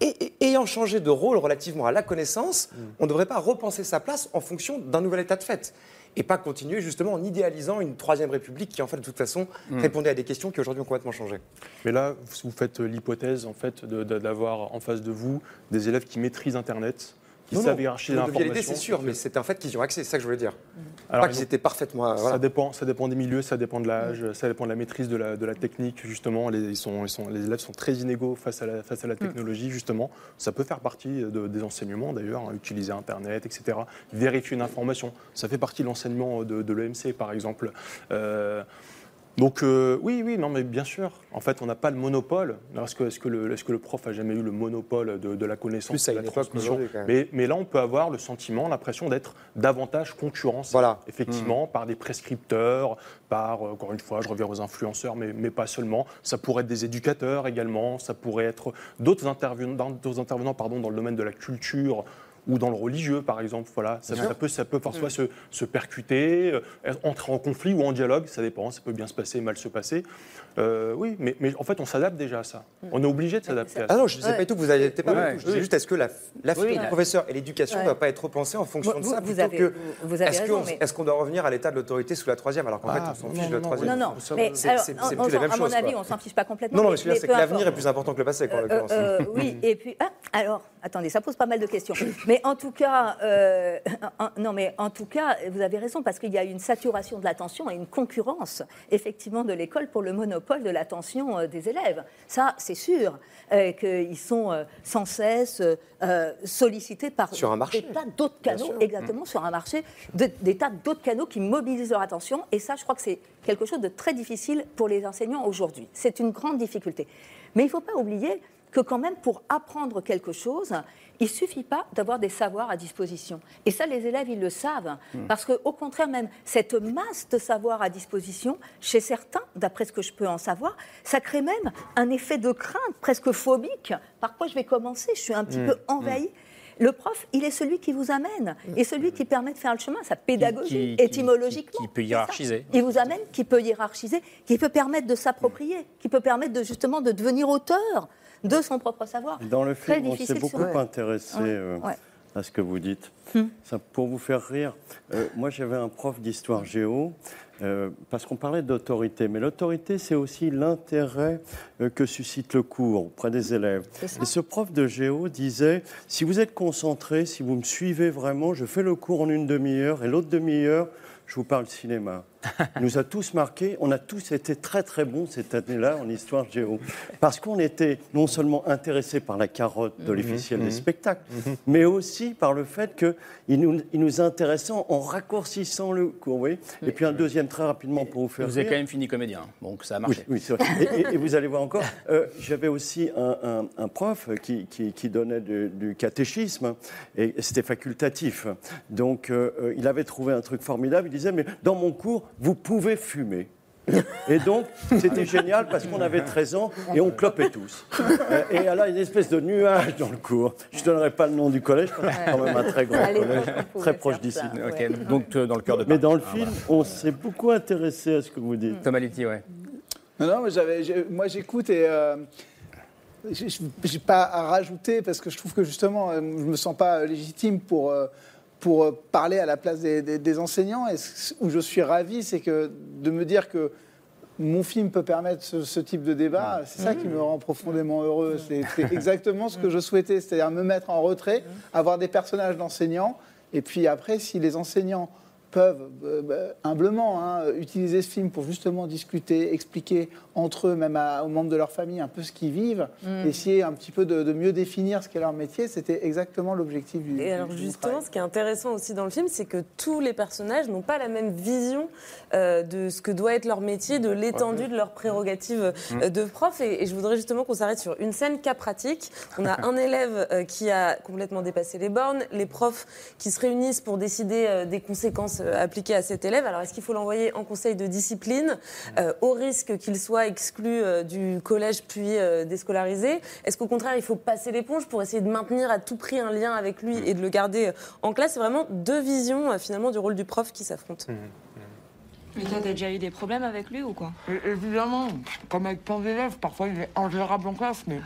et, ayant changé de rôle relativement à la connaissance, on ne devrait pas repenser sa place en fonction d'un nouvel état de fait? Et pas continuer justement en idéalisant une troisième république qui en fait de toute façon mm. répondait à des questions qui aujourd'hui ont complètement changé. Mais là, vous faites l'hypothèse en fait d'avoir en face de vous des élèves qui maîtrisent Internet, qui non, savent hiérarchiser l'information. c'est sûr, mais c'est en fait qu'ils ont accès, c'est ça que je voulais dire. Alors, pas qu'ils étaient parfaitement. Ça, dépend, ça dépend des milieux, ça dépend de l'âge, ça dépend de la maîtrise de la, de la technique, justement. Les, ils sont, ils sont, les élèves sont très inégaux face à la, face à la mm. technologie, justement. Ça peut faire partie des enseignements, d'ailleurs, hein, utiliser Internet, etc. Vérifier une information. Ça fait partie de l'enseignement de, de l'EMC, par exemple. Euh, donc euh, oui, oui, non, mais bien sûr. En fait, on n'a pas le monopole. Est-ce que, est que, le, est que le prof a jamais eu le monopole de, la connaissance, de la transmission mais, mais, là, on peut avoir le sentiment, l'impression d'être davantage concurrencé. Voilà. Effectivement, mmh. par des prescripteurs, par, euh, encore une fois, je reviens aux influenceurs, mais, mais, pas seulement. Ça pourrait être des éducateurs également. Ça pourrait être d'autres intervenants, intervenants pardon, dans le domaine de la culture ou dans le religieux, par exemple. Voilà, ça, peut, ça peut parfois mm. se, percuter, euh, entrer en conflit ou en dialogue, ça dépend, ça peut bien se passer, mal se passer. Euh, oui, mais, mais, en fait, on s'adapte déjà à ça. Mm. On est obligé de s'adapter à ça. Ah non, je ne sais pas du tout, vous n'avez pas ouais, Je dis juste, est-ce que la, la du professeur et l'éducation ne doit pas être repensée en fonction de ça vous plutôt avez, que. Vous, avez est-ce qu'on doit revenir à l'état de l'autorité sous la troisième, alors qu'en fait, ah, on s'en fiche de la troisième Non, non, mais c'est plus la même chose. À mon avis, on s'en fiche pas complètement. Non, non, mais c'est que l'avenir est plus important que le passé, en euh, l'occurrence. Oui, et puis, ah, alors, attendez, ça pose pas mal de questions. Mais en tout cas, euh, non, mais en tout cas, vous avez raison, parce qu'il y a une saturation de l'attention et une concurrence, effectivement, de l'école pour le monopole de l'attention euh, des élèves. Ça, c'est sûr, euh, qu'ils sont sans cesse sollicités par sur un marché. des tas d'autres canaux, exactement, sur un marché, des tas d'autres canaux qui mobilisent leur attention. Et ça, je crois que c'est quelque chose de très difficile pour les enseignants aujourd'hui. C'est une grande difficulté. Mais il ne faut pas oublier que quand même pour apprendre quelque chose, il ne suffit pas d'avoir des savoirs à disposition. Et ça, les élèves, ils le savent. Hmm. Parce qu'au contraire, même cette masse de savoirs à disposition, chez certains, d'après ce que je peux en savoir, ça crée même un effet de crainte presque phobique. Par quoi je vais commencer? Je suis un petit hmm. peu envahi. Hmm. Le prof, il est celui qui vous amène et celui qui permet de faire le chemin, sa pédagogie, étymologiquement. Qui, peut hiérarchiser. Il vous amène, qui peut hiérarchiser, qui peut permettre de s'approprier, qui peut permettre de, justement de devenir auteur de son propre savoir. Dans le film, on s'est beaucoup intéressé euh, à ce que vous dites. Hmm. Ça, pour vous faire rire, euh, moi j'avais un prof d'histoire géo, euh, parce qu'on parlait d'autorité, mais l'autorité c'est aussi l'intérêt que suscite le cours auprès des élèves. Et ce prof de géo disait, si vous êtes concentré, si vous me suivez vraiment, je fais le cours en une demi-heure, et l'autre demi-heure, je vous parle cinéma. nous a tous marqué. On a tous été très très bons cette année-là en histoire géo. Parce qu'on était non seulement intéressés par la carotte de mhm. l'officiel des mhm. spectacles, mhm. mais aussi par le fait qu'il nous, il nous intéressait en raccourcissant le cours. Et puis un deuxième très rapidement pour vous faire. Vous avez quand même fini comédien, donc ça a marché. Oui, vrai. et, vous allez voir encore. Euh, j'avais aussi un, prof qui, qui, donnait du, catéchisme et c'était facultatif. Donc euh, il avait trouvé un truc formidable. Il disait mais dans mon cours vous pouvez fumer. Et donc, c'était génial parce qu'on avait 13 ans et on clopait tous. Euh, Et là, une espèce de nuage dans le cours. Je ne donnerai pas le nom du collège parce que c'est quand même un très grand collège, très proche d'ici. donc, euh, dans le cœur de Mais Paris. dans le Ah, film, bah. on s'est beaucoup intéressé à ce que vous dites. Thomas Litti, ouais. Non, non, mais moi j'écoute et euh, j'ai pas à rajouter parce que je trouve que justement, euh, je me sens pas légitime pour, euh, pour euh, parler à la place des, des- des enseignants. Et ce- où je suis ravi, c'est que de me dire que mon film peut permettre ce, ce type de débat, c'est ça qui me rend profondément heureux. C'est c'est exactement ce que je souhaitais, c'est-à-dire me mettre en retrait, avoir des personnages d'enseignants, et puis après, si les enseignants peuvent euh, bah, humblement hein, utiliser ce film pour justement discuter, expliquer entre eux, même à- aux membres de leur famille, un peu ce qu'ils vivent, Mm. essayer un petit peu de, de mieux définir ce qu'est leur métier, c'était exactement l'objectif du, Et alors du justement, ce qui est intéressant aussi dans le film, c'est que tous les personnages n'ont pas la même vision euh, de ce que doit être leur métier, de l'étendue de leurs prérogatives Mm. euh, de prof. Et, et je voudrais justement qu'on s'arrête sur une scène cas pratique. On a un élève euh, qui a complètement dépassé les bornes, les profs qui se réunissent pour décider euh, des conséquences euh, appliquées à cet élève. Alors est-ce qu'il faut l'envoyer en conseil de discipline, euh, au risque qu'il soit exclu euh, du collège puis euh, déscolarisé. Est-ce qu'au contraire, il faut passer l'éponge pour essayer de maintenir à tout prix un lien avec lui et de le garder euh, en classe? C'est vraiment deux visions euh, finalement du rôle du prof qui s'affrontent. Mais toi, t'as déjà eu des problèmes avec lui ou quoi? Évidemment, comme avec plein d'élèves, parfois il est ingérable en classe, mais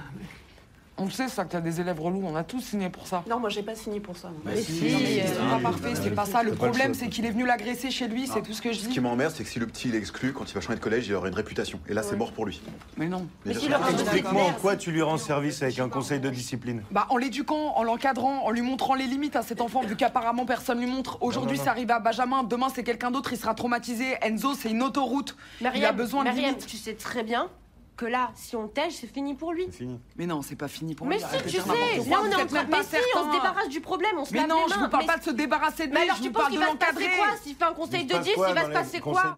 on sait ça qu'il y a des élèves relous, on a tous signé pour ça. Non, moi j'ai pas signé pour ça. Mais si, Non, mais, euh, c'est pas parfait, c'est pas ça. Le T'as pas le problème, choix, c'est qu'il est venu l'agresser chez lui, c'est tout ce que je Ce dis. qui m'emmerde, c'est que si le petit il est exclu, quand il va changer de collège, il aura une réputation. Et là, c'est mort pour lui. Mais non. Mais si. Explique-moi en quoi tu lui rends service avec un conseil de discipline. Bah, en l'éduquant, en l'encadrant, en lui montrant les limites à cet enfant, vu qu'apparemment personne lui montre. Aujourd'hui, c'est arrivé à Benjamin, demain, c'est quelqu'un d'autre, il sera traumatisé. Enzo, c'est une autoroute. il a Myriam, besoin de Myriam, limites. tu sais très bien que là, si on tège, c'est fini pour lui. Mais non, c'est pas fini pour Mais lui. si, arrête de tu sais, là on est en train mais si, on se débarrasse du problème, on se Mais non, je vous parle Mais- pas de se débarrasser de Mais lui, alors je tu vous penses parle qu'il de va se passer l'encadrer. quoi S'il fait un conseil Il de se passe 10, quoi il va se passer quoi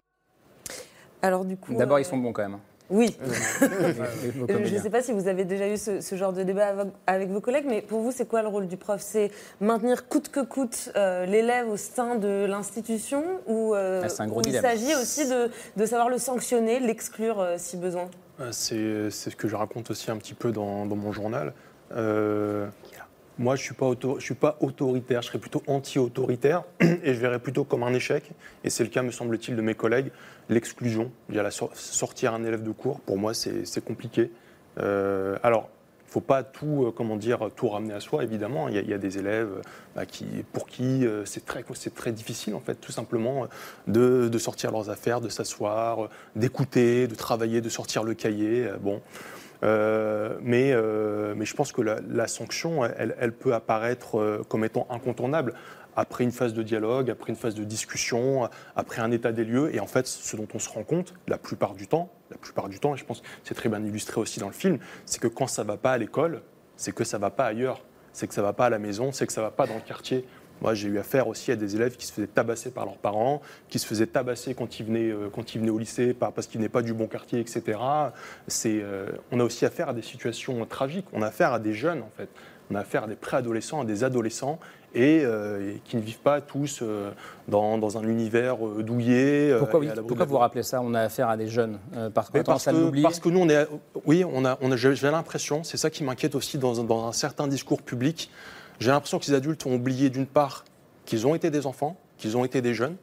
Alors du coup. D'abord, euh, ils sont bons quand même. Oui. Les Euh, Je ne sais pas si vous avez déjà eu ce, ce genre de débat avec, avec vos collègues, mais pour vous, c'est quoi le rôle du prof? C'est maintenir coûte que coûte euh, l'élève au sein de l'institution ou euh, Ah, c'est un gros ou il s'agit aussi de, de savoir le sanctionner, l'exclure euh, si besoin? Euh, C'est c'est ce que je raconte aussi un petit peu dans, mon journal. Euh, moi, je ne suis, pas autoritaire, je serais plutôt anti-autoritaire et je verrais plutôt comme un échec. Et c'est le cas, me semble-t-il, de mes collègues. L'exclusion, la sor- sortir un élève de cours, pour moi, c'est compliqué. Euh, alors, faut pas tout, euh, comment dire, tout ramener à soi, évidemment. Il y a, des élèves euh, bah, qui, pour qui euh, c'est très, très difficile, en fait, tout simplement, de, sortir leurs affaires, de s'asseoir, d'écouter, de travailler, de sortir le cahier. Bon. Mais, mais je pense que la, la sanction, elle, elle peut apparaître comme étant incontournable après une phase de dialogue, après une phase de discussion, après un état des lieux. Et en fait, ce dont on se rend compte, la plupart du temps, la plupart du temps, et je pense que c'est très bien illustré aussi dans le film, c'est que quand ça va pas à l'école, c'est que ça va pas ailleurs, c'est que ça va pas à la maison, c'est que ça va pas dans le quartier. Moi, j'ai eu affaire aussi à des élèves qui se faisaient tabasser par leurs parents, qui se faisaient tabasser quand ils venaient, euh, quand ils venaient au lycée par- parce qu'ils venaient pas du bon quartier, etc. C'est, euh, on a aussi affaire à des situations tragiques. On a affaire à des jeunes, en fait. On a affaire à des préadolescents, à des adolescents, et, euh, et qui ne vivent pas tous euh, dans, dans un univers euh, douillet. euh, Pourquoi, vous- pourquoi rappelez ça? On a affaire à des jeunes. Par mais contre, parce, que, l'oublie. parce que nous, on est, oui, on a, on a, j'ai l'impression, c'est ça qui m'inquiète aussi dans, un- dans un certain discours public, j'ai l'impression que les adultes ont oublié d'une part qu'ils ont été des enfants, qu'ils ont été des jeunes,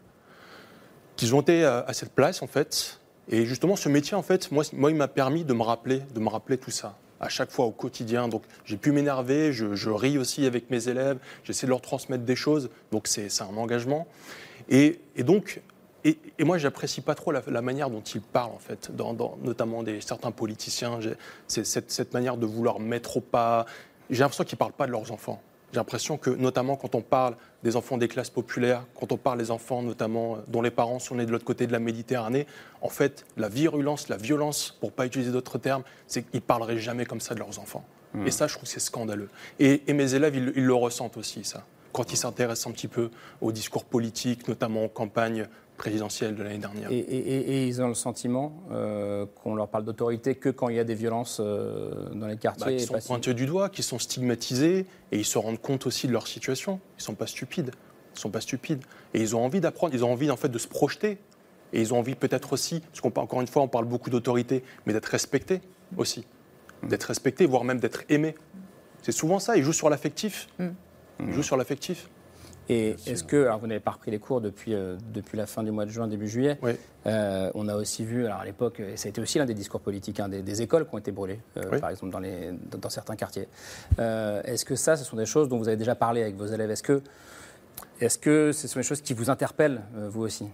qu'ils ont été à, à cette place en fait. Et justement, ce métier, en fait, moi, moi il m'a permis de me rappeler, de me rappeler tout ça à chaque fois au quotidien. Donc, j'ai pu m'énerver, je, ris aussi avec mes élèves, j'essaie de leur transmettre des choses. Donc, c'est un engagement. Et, et donc, et, moi, j'apprécie pas trop la, manière dont ils parlent, en fait, dans, notamment des, certains politiciens. C'est cette, cette manière de vouloir mettre au pas. J'ai l'impression qu'ils parlent pas de leurs enfants. J'ai l'impression que, notamment quand on parle des enfants des classes populaires, quand on parle des enfants, notamment, euh, dont les parents sont nés de l'autre côté de la Méditerranée, en fait, la virulence, la violence, pour pas utiliser d'autres termes, c'est qu'ils parleraient jamais comme ça de leurs enfants. Hmm. Et ça, je trouve que c'est scandaleux. Et, et mes élèves, ils, ils le ressentent aussi, ça. Quand ils s'intéressent un petit peu au discours politique, notamment aux campagnes présidentielles de l'année dernière. Et, et- et- et ils ont le sentiment euh, qu'on leur parle d'autorité que quand il y a des violences euh, dans les Bah, quartiers. qui et sont pointés du doigt, qui sont stigmatisés, et ils se rendent compte aussi de leur situation. Ils sont pas stupides. Ils sont pas stupides. Et ils ont envie d'apprendre, ils ont envie en fait de se projeter. Et ils ont envie peut-être aussi, parce qu'encore une fois, on parle beaucoup d'autorité, mais d'être respectés aussi. D'être respectés, voire même d'être aimés. C'est souvent ça, ils jouent sur l'affectif. Ils jouent sur l'affectif. Et est-ce que, alors vous n'avez pas repris les cours depuis, euh, depuis la fin du mois de juin, début juillet, euh, on a aussi vu, alors à l'époque, et ça a été aussi l'un des discours politiques, hein, des, des écoles qui ont été brûlées, euh, par exemple dans, les, dans, dans certains quartiers. Euh, est-ce que ça, ce sont des choses dont vous avez déjà parlé avec vos élèves? Est-ce que, est-ce que ce sont des choses qui vous interpellent, euh, vous aussi?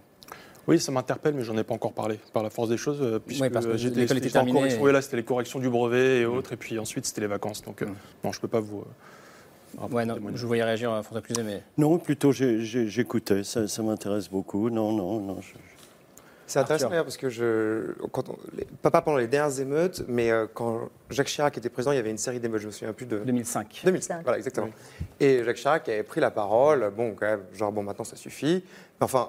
Oui, ça m'interpelle, mais j'en ai pas encore parlé par la force des choses, euh, puisque Oui, parce que j'étais était terminée correction. et- Oui, là, c'était les corrections du brevet et autres, et puis ensuite, c'était les vacances. Donc, euh, non, je peux pas vous. Euh, Ouais, non, je voyais réagir euh, François Cluzet, mais. Non, plutôt j'écoutais, ça, ça m'intéresse beaucoup. Non, non, non. je- C'est intéressant d'ailleurs parce que je, quand on- les- pas pas pendant les dernières émeutes, mais euh, quand Jacques Chirac était président, il y avait une série d'émeutes, je me souviens plus de. 2005. 2005, voilà, exactement. Et Jacques Chirac avait pris la parole, bon, quand même, genre, bon, maintenant ça suffit. Mais enfin,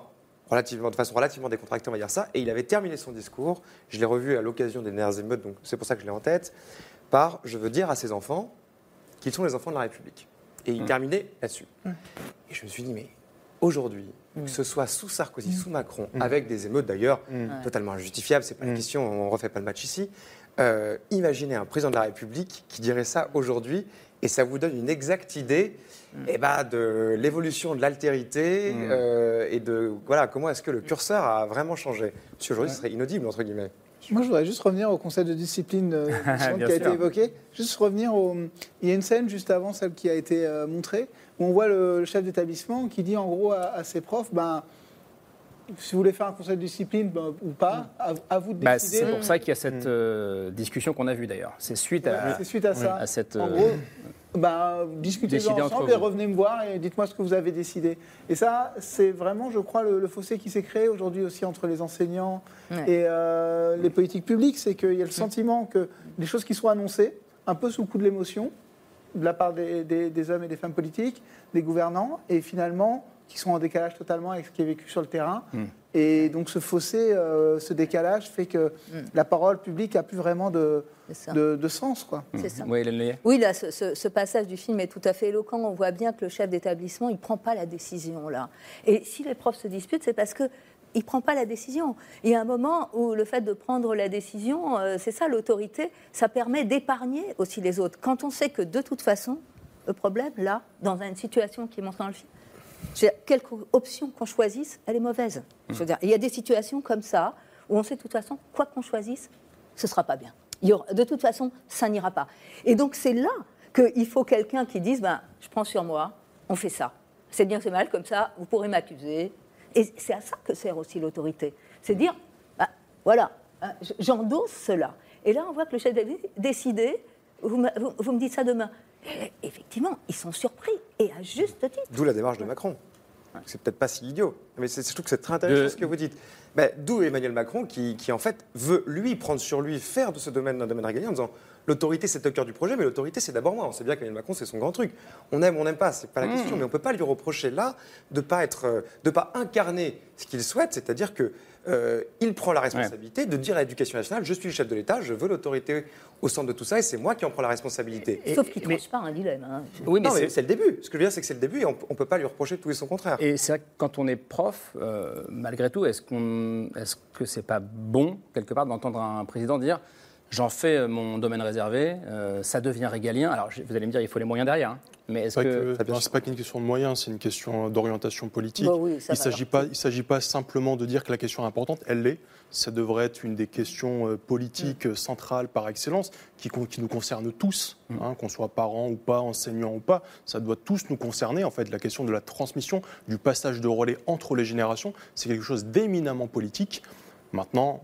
relativement, de façon relativement décontractée, on va dire ça. Et il avait terminé son discours, je l'ai revu à l'occasion des dernières émeutes, donc c'est pour ça que je l'ai en tête, par Je veux dire à ses enfants qu'ils sont les enfants de la République. Et il terminait là-dessus. Et je me suis dit, mais aujourd'hui, que ce soit sous Sarkozy, sous Macron, avec des émeutes d'ailleurs Mm. totalement injustifiables, c'est pas la question, on refait pas le match ici. Euh, imaginez un président de la République qui dirait ça aujourd'hui, et ça vous donne une exacte idée eh ben, de l'évolution de l'altérité Mm. euh, et de voilà comment est-ce que le curseur a vraiment changé. Parce qu'aujourd'hui, ce serait inaudible entre guillemets. Moi, je voudrais juste revenir au conseil de discipline euh, qui a sûr. été évoqué. Juste revenir au. Il y a une scène juste avant celle qui a été euh, montrée où on voit le, le chef d'établissement qui dit en gros à, à ses profs ben, si vous voulez faire un conseil de discipline ben, ou pas, à, à vous de Bah, décider. c'est pour ça qu'il y a cette euh, discussion qu'on a vue d'ailleurs. C'est suite à, Ouais, c'est suite à ça. à cette. En euh, gros, ben, discutez entre ensemble et revenez me voir et dites-moi ce que vous avez décidé. Et ça, c'est vraiment, je crois, le, le fossé qui s'est créé aujourd'hui aussi entre les enseignants Ouais. et euh, les politiques publiques. C'est qu'il y a le sentiment que les choses qui sont annoncées, un peu sous le coup de l'émotion, de la part des, des- des hommes et des femmes politiques, des gouvernants, et finalement, qui sont en décalage totalement avec ce qui est vécu sur le terrain. Hmm. Et donc ce fossé, euh, ce décalage fait que la parole publique a plus vraiment de, de, de sens. Quoi. Ça. Oui, Hélène Oui, là, ce, ce- ce passage du film est tout à fait éloquent. On voit bien que le chef d'établissement, il ne prend pas la décision là. Et si les profs se disputent, c'est parce que il ne prend pas la décision. Il y a un moment où le fait de prendre la décision, euh, c'est ça l'autorité, ça permet d'épargner aussi les autres. Quand on sait que de toute façon, le problème, là, dans une situation qui est montrée dans le film, quelque option qu'on choisisse, elle est mauvaise. Je veux dire, il y a des situations comme ça où on sait de toute façon, quoi qu'on choisisse, ce ne sera pas bien. De toute façon, ça n'ira pas. Et donc c'est là qu'il faut quelqu'un qui dise, ben, je prends sur moi, on fait ça. C'est bien, c'est mal, comme ça, vous pourrez m'accuser. Et c'est à ça que sert aussi l'autorité. C'est dire, ben, voilà, hein, j'endosse cela. Et là, on voit que le chef a décidé, vous, me- vous- vous me dites ça demain. Et effectivement, ils sont surpris, et à juste titre. D'où la démarche de Macron. C'est peut-être pas si idiot, mais c'est- trouve que c'est très intéressant De- ce que vous dites. Ben, D'où Emmanuel Macron qui, qui, en fait, veut, lui, prendre sur lui, faire de ce domaine un domaine régalien en disant l'autorité, c'est au cœur du projet, mais l'autorité, c'est d'abord moi. On sait bien qu'Emmanuel Macron, c'est son grand truc. On aime, on n'aime pas, c'est pas la Mmh. question, mais on peut pas lui reprocher là de pas être, euh, de pas incarner ce qu'il souhaite, c'est-à-dire que euh, il prend la responsabilité de dire à l'éducation nationale je suis le chef de l'État, je veux l'autorité au centre de tout ça, et c'est moi qui en prends la responsabilité. Sauf qu'il ne tranche pas un dilemme. hein. Oui, mais non, mais c'est- c'est le début. Ce que je veux dire, c'est que c'est le début et on ne peut pas lui reprocher tout et son contraire. Et c'est vrai que quand on est prof, euh, malgré tout, est-ce qu'on, est-ce que c'est pas bon quelque part d'entendre un président dire j'en fais euh, mon domaine réservé, euh, ça devient régalien. Alors vous allez me dire il faut les moyens derrière, hein. mais est-ce C'est que c'est pas qu'une question de moyens, c'est une question d'orientation politique. Bah oui, il va s'agit pas, il s'agit pas simplement de dire que la question est importante, elle l'est. Ça devrait être une des questions euh, politiques euh, centrales par excellence, qui, nous concerne tous, hein, qu'on soit parents ou pas, enseignants ou pas. Ça doit tous nous concerner. En fait, la question de la transmission, du passage de relais entre les générations, c'est quelque chose d'éminemment politique. Maintenant.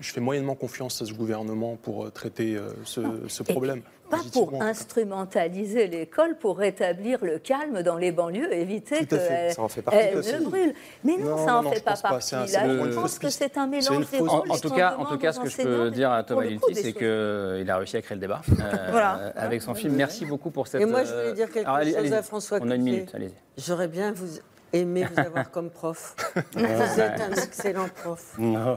Je fais moyennement confiance à ce gouvernement pour euh, traiter euh, ce, ce problème. Pas pour instrumentaliser l'école pour rétablir le calme dans les banlieues, éviter qu'elle en fait ne brûle. Mais non, Non, ça n'en fait pas pas. partie. C'est un- Là, c'est je pense que c'est un mélange des. En, en tout cas, en tout cas, ce que je peux dire à Thomas des c'est qu'il a réussi à créer le débat euh, Voilà. avec son film. Merci beaucoup pour cette. Et moi, je voulais dire quelque chose à. François On a une minute, allez-y. J'aurais bien vous, aimé vous avoir comme prof. vous êtes un excellent prof. Non,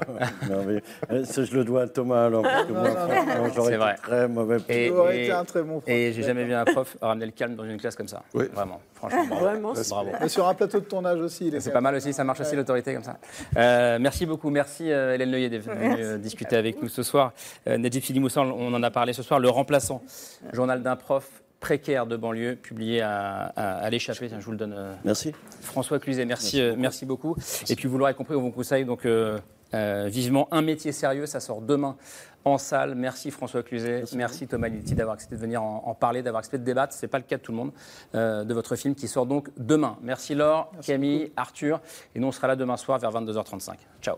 non, mais euh, ça, je le dois à Thomas, alors, parce que moi, franchement, j'aurais C'est été vrai. très mauvais. Et, Tu aurais et- été un très bon prof. Et j'ai jamais vu un prof ramener le calme dans une classe comme ça. Vraiment, franchement. bravo. Vraiment, bravo. Mais sur un plateau de tournage aussi. il est C'est pas mal aussi, ça marche aussi l'autorité comme ça. Euh, merci beaucoup, merci euh, Hélène Neuillet d'être venue euh, discuter avec nous ce soir. Euh, Najib Filimoussa, on en a parlé ce soir, le remplaçant, journal d'un prof précaire de banlieue, publié à, à, à l'échappée. Je vous le donne. euh, Merci. François Cluzet, merci, euh, merci beaucoup. Et puis vous l'aurez compris, on vous conseille donc euh, euh, vivement un métier sérieux. Ça sort demain en salle. Merci François Cluzet, merci, Thomas Litti d'avoir accepté de venir en, en parler, d'avoir accepté de débattre. C'est pas le cas de tout le monde euh, de votre film qui sort donc demain. Merci Laure, Camille, Arthur. Et nous on sera là demain soir vers 22h35. Ciao.